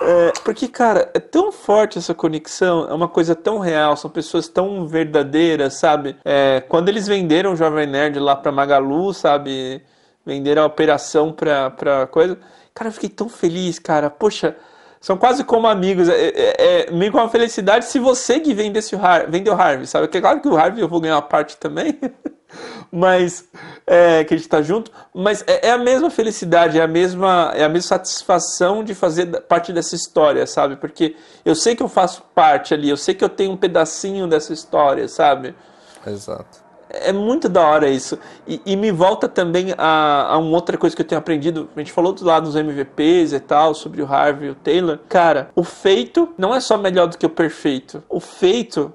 Speaker 1: É, porque, cara, é tão forte essa conexão, é uma coisa tão real, são pessoas tão verdadeiras, sabe? É, quando eles venderam o Jovem Nerd lá pra Magalu, sabe? Venderam a operação pra, pra coisa. Cara, eu fiquei tão feliz, cara. Poxa, são quase como amigos. É, é, é meio com uma felicidade se você que vendesse o Har vendeu o Harvey, sabe? Porque é claro que o Harvey eu vou ganhar uma parte também. mas é, que a gente tá junto, mas é, é, a mesma felicidade, é a mesma, é a mesma satisfação de fazer parte dessa história, sabe? Porque eu sei que eu faço parte ali, eu sei que eu tenho um pedacinho dessa história, sabe?
Speaker 2: Exato.
Speaker 1: É muito da hora isso. E, e me volta também a, a, uma outra coisa que eu tenho aprendido. A gente falou do lado dos MVPs e tal, sobre o Harvey e o Taylor. Cara, o feito não é só melhor do que o perfeito. O feito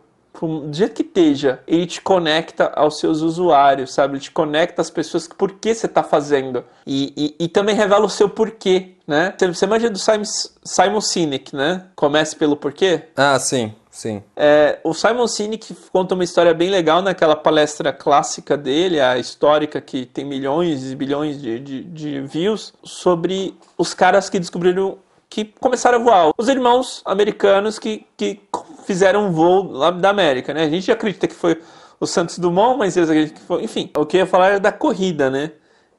Speaker 1: do jeito que esteja, ele te conecta aos seus usuários, sabe? Ele te conecta às pessoas que por que você está fazendo. E, e, e, também revela o seu porquê, né? Você manja do Simon, Simon Sinek, né? Comece pelo porquê.
Speaker 2: Ah, sim, sim.
Speaker 1: É, o Simon Sinek conta uma história bem legal naquela palestra clássica dele, a histórica que tem milhões e bilhões de, de, de views, sobre os caras que descobriram que começaram a voar. Os irmãos americanos que, que fizeram um voo lá da América, né? A gente acredita que foi o Santos Dumont, mas eles acreditam que foi... Enfim, o que eu ia falar era da corrida, né?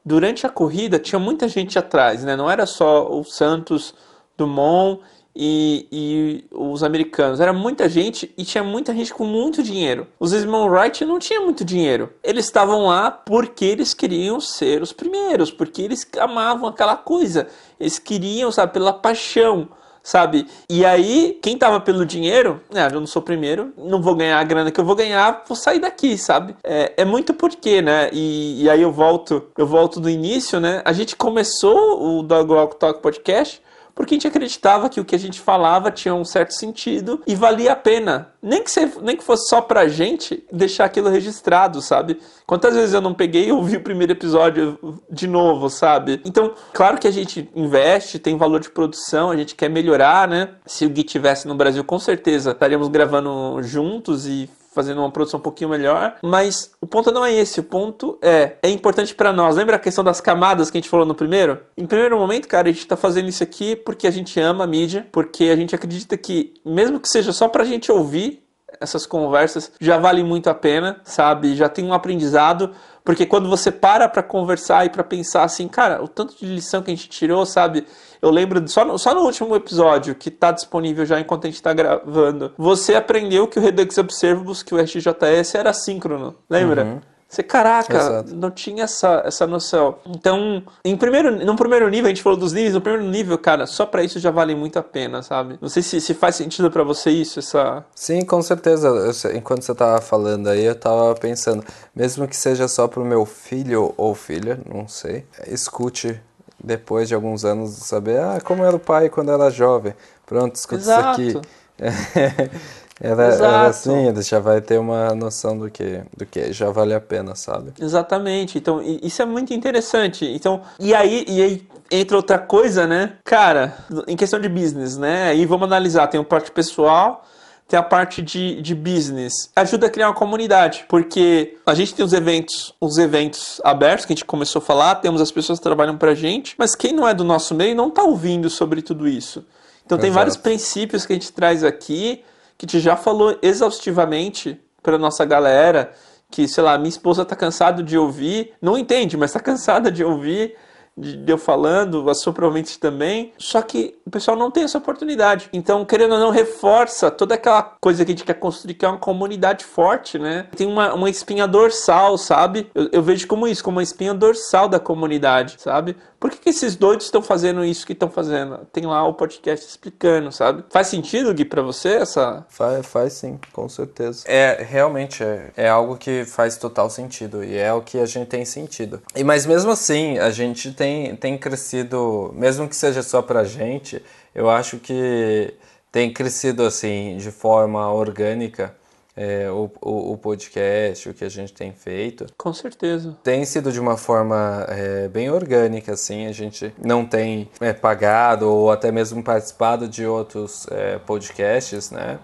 Speaker 1: Durante a corrida tinha muita gente atrás, né? Não era só o Santos Dumont e, e, os americanos. Era muita gente e tinha muita gente com muito dinheiro. Os irmãos Wright não tinham muito dinheiro. Eles estavam lá porque eles queriam ser os primeiros, porque eles amavam aquela coisa. Eles queriam, sabe, pela paixão. Sabe? E aí, quem tava pelo dinheiro, ah, eu não sou primeiro, não vou ganhar a grana que eu vou ganhar, vou sair daqui, sabe? É, é muito porquê, né? E, e aí eu volto, eu volto do início, né? A gente começou o Dog Walk Talk Podcast porque a gente acreditava que o que a gente falava tinha um certo sentido e valia a pena. Nem que, nem que fosse só pra gente deixar aquilo registrado, sabe? Quantas vezes eu não peguei e ouvi o primeiro episódio de novo, sabe? Então, claro que a gente investe, tem valor de produção, a gente quer melhorar, né? Se o Gui tivesse no Brasil, com certeza estaríamos gravando juntos e fazendo uma produção um pouquinho melhor, mas o ponto não é esse, o ponto é, é importante para nós. Lembra a questão das camadas que a gente falou no primeiro? Em primeiro momento, cara, a gente tá fazendo isso aqui porque a gente ama a mídia, porque a gente acredita que, mesmo que seja só pra gente ouvir essas conversas, já vale muito a pena, sabe? Já tem um aprendizado, porque quando você para para conversar e para pensar assim, cara, o tanto de lição que a gente tirou, sabe? Eu lembro só no, só no último episódio, que está disponível já enquanto a gente está gravando, você aprendeu que o Redux Observables, que o RxJS era síncrono, lembra? Uhum. Você, caraca, Exato. não tinha essa, essa noção. Então, em primeiro, no primeiro nível, a gente falou dos níveis, no primeiro nível, cara, só para isso já vale muito a pena, sabe? Não sei se, se faz sentido para você isso, essa...
Speaker 2: Sim, com certeza. Eu, enquanto você tava falando aí, eu tava pensando, mesmo que seja só pro meu filho ou filha, não sei, escute depois de alguns anos saber, ah, como era o pai quando era jovem. Pronto, escuta Exato. isso aqui. Era, era, assim, ele já vai ter uma noção do que, do que já vale a pena, sabe?
Speaker 1: Exatamente. Então, isso é muito interessante. Então, e aí, e aí entra outra coisa, né? Cara, em questão de business, né? Aí vamos analisar, tem o parte pessoal, tem a parte de, de business. Ajuda a criar uma comunidade, porque a gente tem os eventos, os eventos abertos que a gente começou a falar, temos as pessoas que trabalham pra gente, mas quem não é do nosso meio não tá ouvindo sobre tudo isso. Então Exato. tem vários princípios que a gente traz aqui que te já falou exaustivamente para nossa galera que, sei lá, minha esposa tá cansada de ouvir, não entende, mas tá cansada de ouvir de, de eu falando, a sua provavelmente também. Só que o pessoal não tem essa oportunidade. Então, querendo ou não, reforça toda aquela coisa que a gente quer construir, que é uma comunidade forte, né? Tem uma, uma espinha dorsal, sabe? Eu, eu vejo como isso, como uma espinha dorsal da comunidade, sabe? Por que, que esses doidos estão fazendo isso que estão fazendo? Tem lá o podcast explicando, sabe? Faz sentido, Gui, pra você essa.
Speaker 2: Faz, faz sim, com certeza. É, realmente, é, é algo que faz total sentido e é o que a gente tem sentido. E, mas mesmo assim, a gente tem, tem crescido, mesmo que seja só pra gente, eu acho que tem crescido assim, de forma orgânica é, o, o, o, podcast, o que a gente tem feito.
Speaker 1: Com certeza.
Speaker 2: Tem sido de uma forma é, bem orgânica, assim. A gente não tem é, pagado ou até mesmo participado de outros podcasts, né?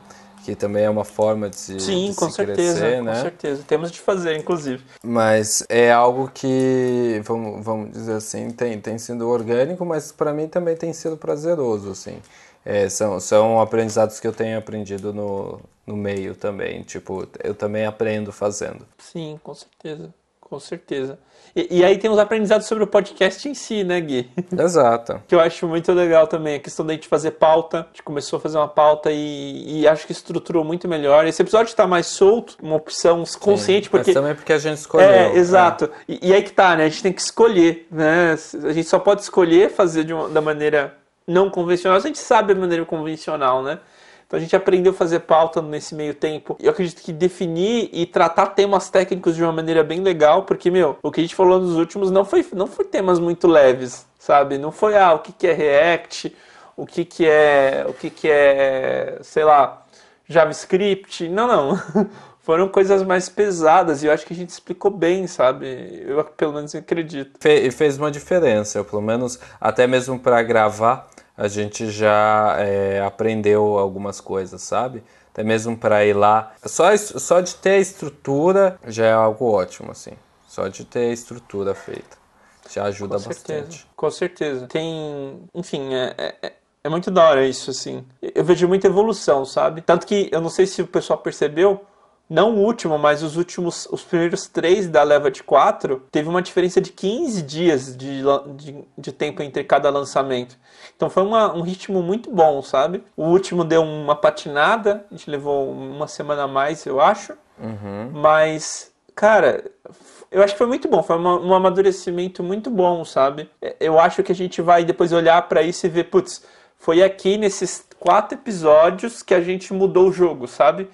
Speaker 2: Que também é uma forma de se,
Speaker 1: Sim,
Speaker 2: de
Speaker 1: com
Speaker 2: se
Speaker 1: certeza,
Speaker 2: crescer,
Speaker 1: com
Speaker 2: né?
Speaker 1: certeza. Temos de fazer, inclusive.
Speaker 2: Mas é algo que, vamos, vamos dizer assim, tem, tem sido orgânico, mas para mim também tem sido prazeroso, assim. É, são, são aprendizados que eu tenho aprendido no, no meio também. Tipo, eu também aprendo fazendo.
Speaker 1: Sim, com certeza. Com certeza. E, e, aí tem os aprendizados sobre o podcast em si, né, Gui?
Speaker 2: Exato.
Speaker 1: que eu acho muito legal também, a questão da gente fazer pauta. A gente começou a fazer uma pauta e, e acho que estruturou muito melhor. Esse episódio está mais solto, uma opção consciente, Sim, porque.
Speaker 2: Mas também porque a gente escolheu.
Speaker 1: É, exato. É. E, e, aí que tá, né? A gente tem que escolher, né? A gente só pode escolher fazer de uma, da maneira não convencional. A gente sabe a maneira convencional, né? Então a gente aprendeu a fazer pauta nesse meio tempo. Eu acredito que definir e tratar temas técnicos de uma maneira bem legal, porque, meu, o que a gente falou nos últimos não foi, não foi temas muito leves, sabe? Não foi, ah, o que, que é React, o que, que é. o que, que é, sei lá, JavaScript. Não, não. Foram coisas mais pesadas e eu acho que a gente explicou bem, sabe? Eu pelo menos acredito.
Speaker 2: Fe fez uma diferença, eu, pelo menos até mesmo para gravar a gente já é, aprendeu algumas coisas, sabe? Até mesmo para ir lá. Só, só de ter a estrutura já é algo ótimo, assim. Só de ter a estrutura feita. Já ajuda
Speaker 1: Com certeza.
Speaker 2: bastante.
Speaker 1: Com certeza. Tem. Enfim, é, é, é muito da hora isso, assim. Eu vejo muita evolução, sabe? Tanto que eu não sei se o pessoal percebeu, não o último, mas os últimos, os primeiros três da leva de quatro, teve uma diferença de 15 dias de, de, de tempo entre cada lançamento. Então foi uma, um ritmo muito bom, sabe? O último deu uma patinada, a gente levou uma semana a mais, eu acho.
Speaker 2: Uhum.
Speaker 1: Mas, cara, eu acho que foi muito bom, foi uma, um amadurecimento muito bom, sabe? Eu acho que a gente vai depois olhar para isso e ver, putz, foi aqui nesses quatro episódios que a gente mudou o jogo, sabe?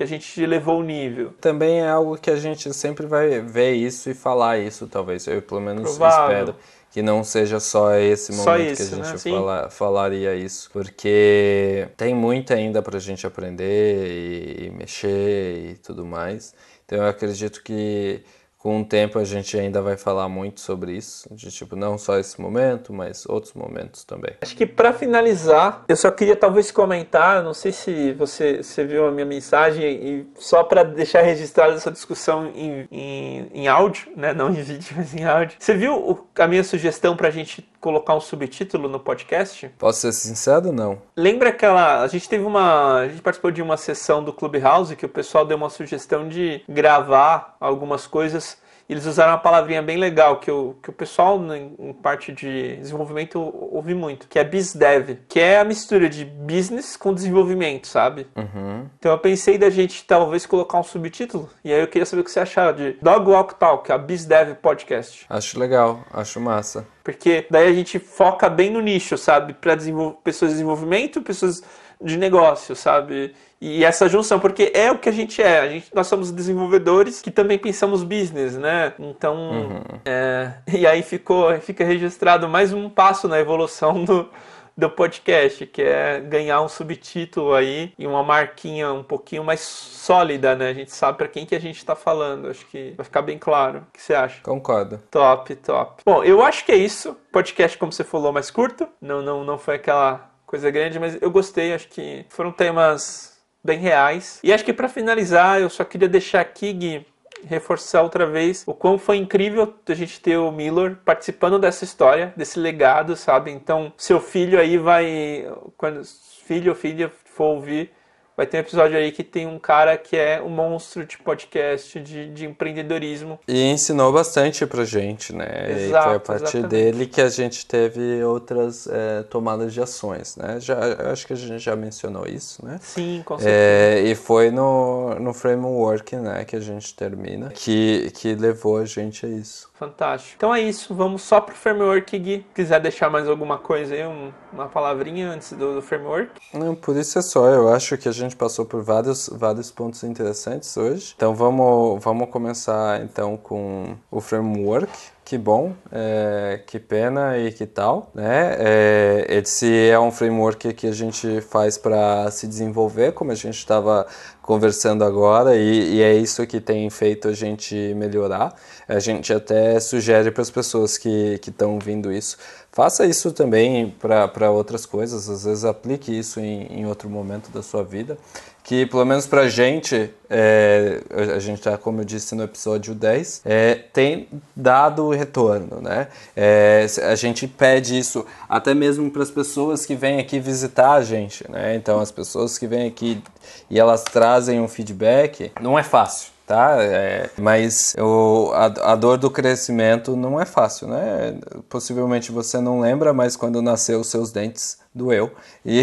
Speaker 1: Que a gente levou o nível.
Speaker 2: Também é algo que a gente sempre vai ver isso e falar isso, talvez. Eu pelo menos Provável. espero que não seja só esse momento só isso, que a gente né? fala, falaria isso, porque tem muito ainda para a gente aprender e, e, mexer e tudo mais. Então eu acredito que com o tempo a gente ainda vai falar muito sobre isso, de tipo não só esse momento, mas outros momentos também.
Speaker 1: Acho que para finalizar, eu só queria talvez comentar, não sei se você, você viu a minha mensagem e só para deixar registrada essa discussão em, em, em, áudio, né, não em vídeo, mas em áudio. Você viu o, a minha sugestão para a gente colocar um subtítulo no podcast?
Speaker 2: Posso ser sincero, não.
Speaker 1: Lembra aquela, a gente teve uma, a gente participou de uma sessão do Clubhouse que o pessoal deu uma sugestão de gravar algumas coisas eles usaram uma palavrinha bem legal que, o que o pessoal em parte de desenvolvimento ouve muito, que é BizDev, que é a mistura de business com desenvolvimento, sabe?
Speaker 2: Uhum.
Speaker 1: Então eu pensei da gente talvez colocar um subtítulo, e aí eu queria saber o que você achava de Dog Walk Talk, a BizDev Podcast.
Speaker 2: Acho legal, acho massa.
Speaker 1: Porque daí a gente foca bem no nicho, sabe? Para pessoas de desenvolvimento, pessoas de negócio, sabe? E essa junção, porque é o que a gente é. A gente, nós somos desenvolvedores que também pensamos business, né? Então, uhum. é, e aí ficou, fica registrado mais um passo na evolução do, do podcast, que é ganhar um subtítulo aí e uma marquinha um pouquinho mais sólida, né? A gente sabe para quem que a gente está falando. Acho que vai ficar bem claro. O que você acha?
Speaker 2: Concordo.
Speaker 1: Top, top. Bom, eu acho que é isso. Podcast, como você falou, mais curto. Não, não, não foi aquela coisa grande, mas eu gostei. Acho que foram temas bem reais. E acho que para finalizar, eu só queria deixar aqui, Gui, reforçar outra vez o quão foi incrível a gente ter o Miller participando dessa história, desse legado, sabe? Então, seu filho aí vai, quando filho ou filha for ouvir, vai ter um episódio aí que tem um cara que é um monstro de podcast, de, de empreendedorismo.
Speaker 2: E ensinou bastante pra gente, né? Exato, e foi a partir exatamente. dele que a gente teve outras é, tomadas de ações, né? Já, acho que a gente já mencionou isso, né?
Speaker 1: Sim, com certeza. É,
Speaker 2: e foi no, no framework, né, que a gente termina, que, que levou a gente a isso.
Speaker 1: Fantástico. Então é isso, vamos só pro framework, Gui. Quiser deixar mais alguma coisa aí, um, uma palavrinha antes do, do, framework?
Speaker 2: Não, por isso é só. Eu acho que a gente passou por vários, vários pontos interessantes hoje. Então vamos, vamos começar então com o framework que bom, é, que pena e que tal, né? É, esse é um framework que a gente faz para se desenvolver, como a gente estava conversando agora, e, e, é isso que tem feito a gente melhorar. A gente até sugere para as pessoas que estão vindo isso, faça isso também para outras coisas, às vezes aplique isso em, em outro momento da sua vida que pelo menos pra gente, é, a gente tá, como eu disse no episódio 10, é, tem dado retorno, né? É, a gente pede isso até mesmo para as pessoas que vêm aqui visitar a gente, né? Então as pessoas que vêm aqui e elas trazem um feedback, não é fácil tá? É, mas o, a, a, dor do crescimento não é fácil, né? Possivelmente você não lembra, mas quando nasceu os seus dentes doeu. E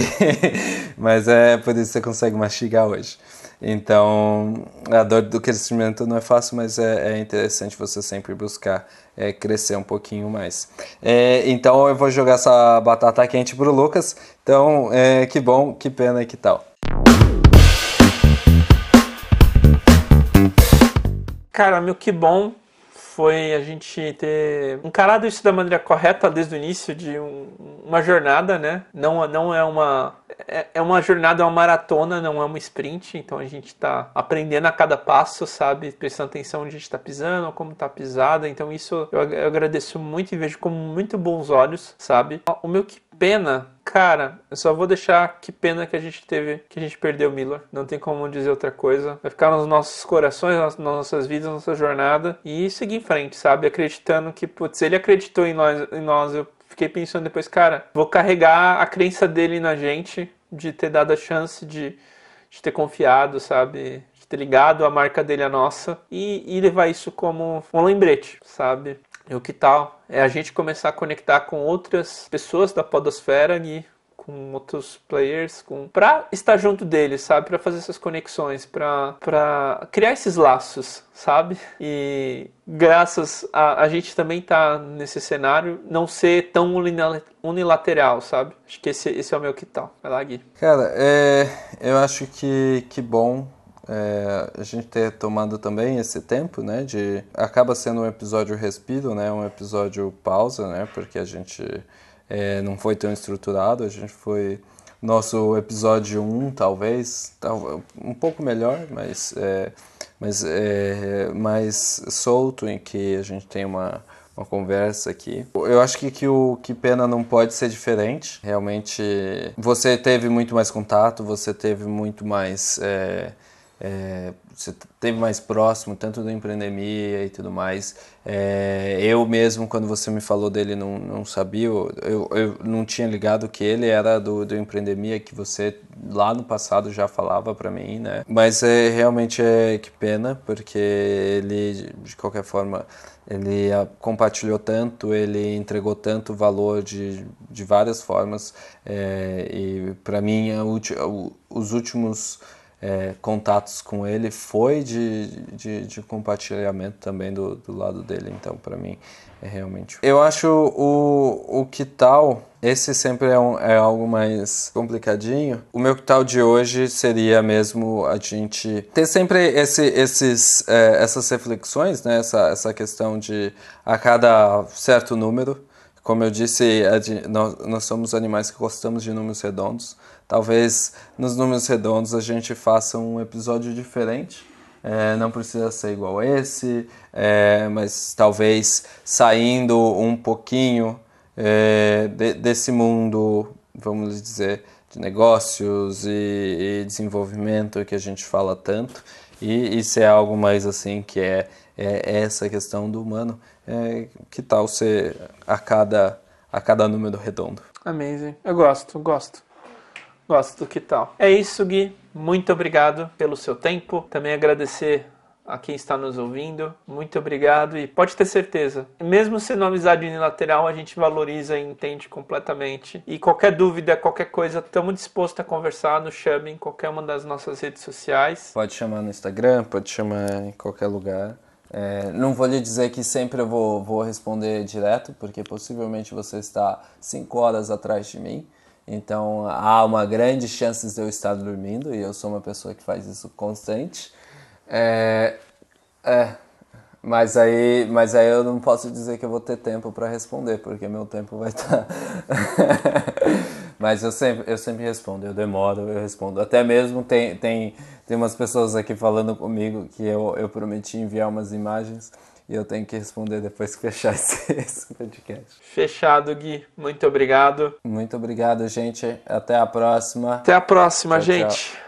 Speaker 2: mas é por isso que você consegue mastigar hoje. Então, a dor do crescimento não é fácil, mas é, é interessante você sempre buscar é, crescer um pouquinho mais. É, então, eu vou jogar essa batata quente pro Lucas. Então, é, que bom, que pena e que tal.
Speaker 1: Cara, meu que bom foi a gente ter encarado isso da maneira correta desde o início de um, uma jornada, né? Não, não é uma é, é uma jornada, é uma maratona, não é uma sprint. Então a gente está aprendendo a cada passo, sabe? Prestando atenção onde a gente está pisando, como está pisada. Então isso eu, eu agradeço muito e vejo com muito bons olhos, sabe? O meu que pena Cara, eu só vou deixar que pena que a gente teve, que a gente perdeu o Miller. Não tem como dizer outra coisa. Vai ficar nos nossos corações, nas nossas vidas, nossa jornada e seguir em frente, sabe? Acreditando que, putz, ele acreditou em nós, em nós. Eu fiquei pensando depois, cara, vou carregar a crença dele na gente, de ter dado a chance de, de ter confiado, sabe? De ter ligado a marca dele à nossa e, e levar isso como um lembrete, sabe? E o que tal é a gente começar a conectar com outras pessoas da podosfera e com outros players, com para estar junto deles, sabe, para fazer essas conexões, para para criar esses laços, sabe? E graças a a gente também tá nesse cenário não ser tão unilateral, sabe? Acho que esse, esse é o meu que tal. Vai lá, Gui.
Speaker 2: Cara, é, eu acho que que bom é, a gente ter tomado também esse tempo, né, de acaba sendo um episódio respiro, né, um episódio pausa, né, porque a gente é, não foi tão estruturado, a gente foi nosso episódio 1, talvez, um pouco melhor, mas é, mais, é, mais solto, em que a gente tem uma, uma conversa aqui. Eu acho que, que o Que Pena não pode ser diferente. Realmente, você teve muito mais contato, você teve muito mais. É, é, você teve mais próximo, tanto da empreendemia e tudo mais. É, eu mesmo, quando você me falou dele, não, não sabia, eu, eu não tinha ligado que ele era do, do empreendemia, que você lá no passado já falava para mim, né? Mas é, realmente é que pena, porque ele, de qualquer forma, ele compartilhou tanto, ele entregou tanto valor de, de várias formas, é, e para mim, os últimos é, contatos com ele foi de, de, de compartilhamento também do, do, lado dele. Então, para mim, é realmente. Eu acho o, o que tal. Esse sempre é, um, é algo mais complicadinho. O meu que tal de hoje seria mesmo a gente ter sempre esse, esses, é, essas reflexões, né? essa, essa questão de a cada certo número. Como eu disse, nós, nós somos animais que gostamos de números redondos. Talvez nos números redondos a gente faça um episódio diferente. É, não precisa ser igual esse, é, mas talvez saindo um pouquinho é, de, desse mundo, vamos dizer, de negócios e, e, desenvolvimento que a gente fala tanto. E isso é algo mais assim que é, é essa questão do humano. É, que tal ser a cada, a cada número redondo?
Speaker 1: Amazing. Eu gosto, gosto. Gosto do que tal. É isso, Gui. Muito obrigado pelo seu tempo. Também agradecer a quem está nos ouvindo. Muito obrigado e pode ter certeza, mesmo sendo uma amizade unilateral, a gente valoriza e entende completamente. E qualquer dúvida, qualquer coisa, estamos dispostos a conversar. Nos chame em qualquer uma das nossas redes sociais.
Speaker 2: Pode chamar no Instagram, pode chamar em qualquer lugar. É, não vou lhe dizer que sempre eu vou, vou responder direto, porque possivelmente você está cinco horas atrás de mim. Então há uma grande chance de eu estar dormindo e eu sou uma pessoa que faz isso constante. É, é, mas aí, mas aí eu não posso dizer que eu vou ter tempo para responder, porque meu tempo vai estar. mas eu sempre, eu sempre respondo, eu demoro, eu respondo. Até mesmo tem, tem, tem umas pessoas aqui falando comigo que eu, eu prometi enviar umas imagens e eu tenho que responder depois que fechar esse, esse podcast.
Speaker 1: Fechado, Gui. Muito obrigado.
Speaker 2: Muito obrigado, gente. Até a próxima.
Speaker 1: Até a próxima, tchau, gente. Tchau.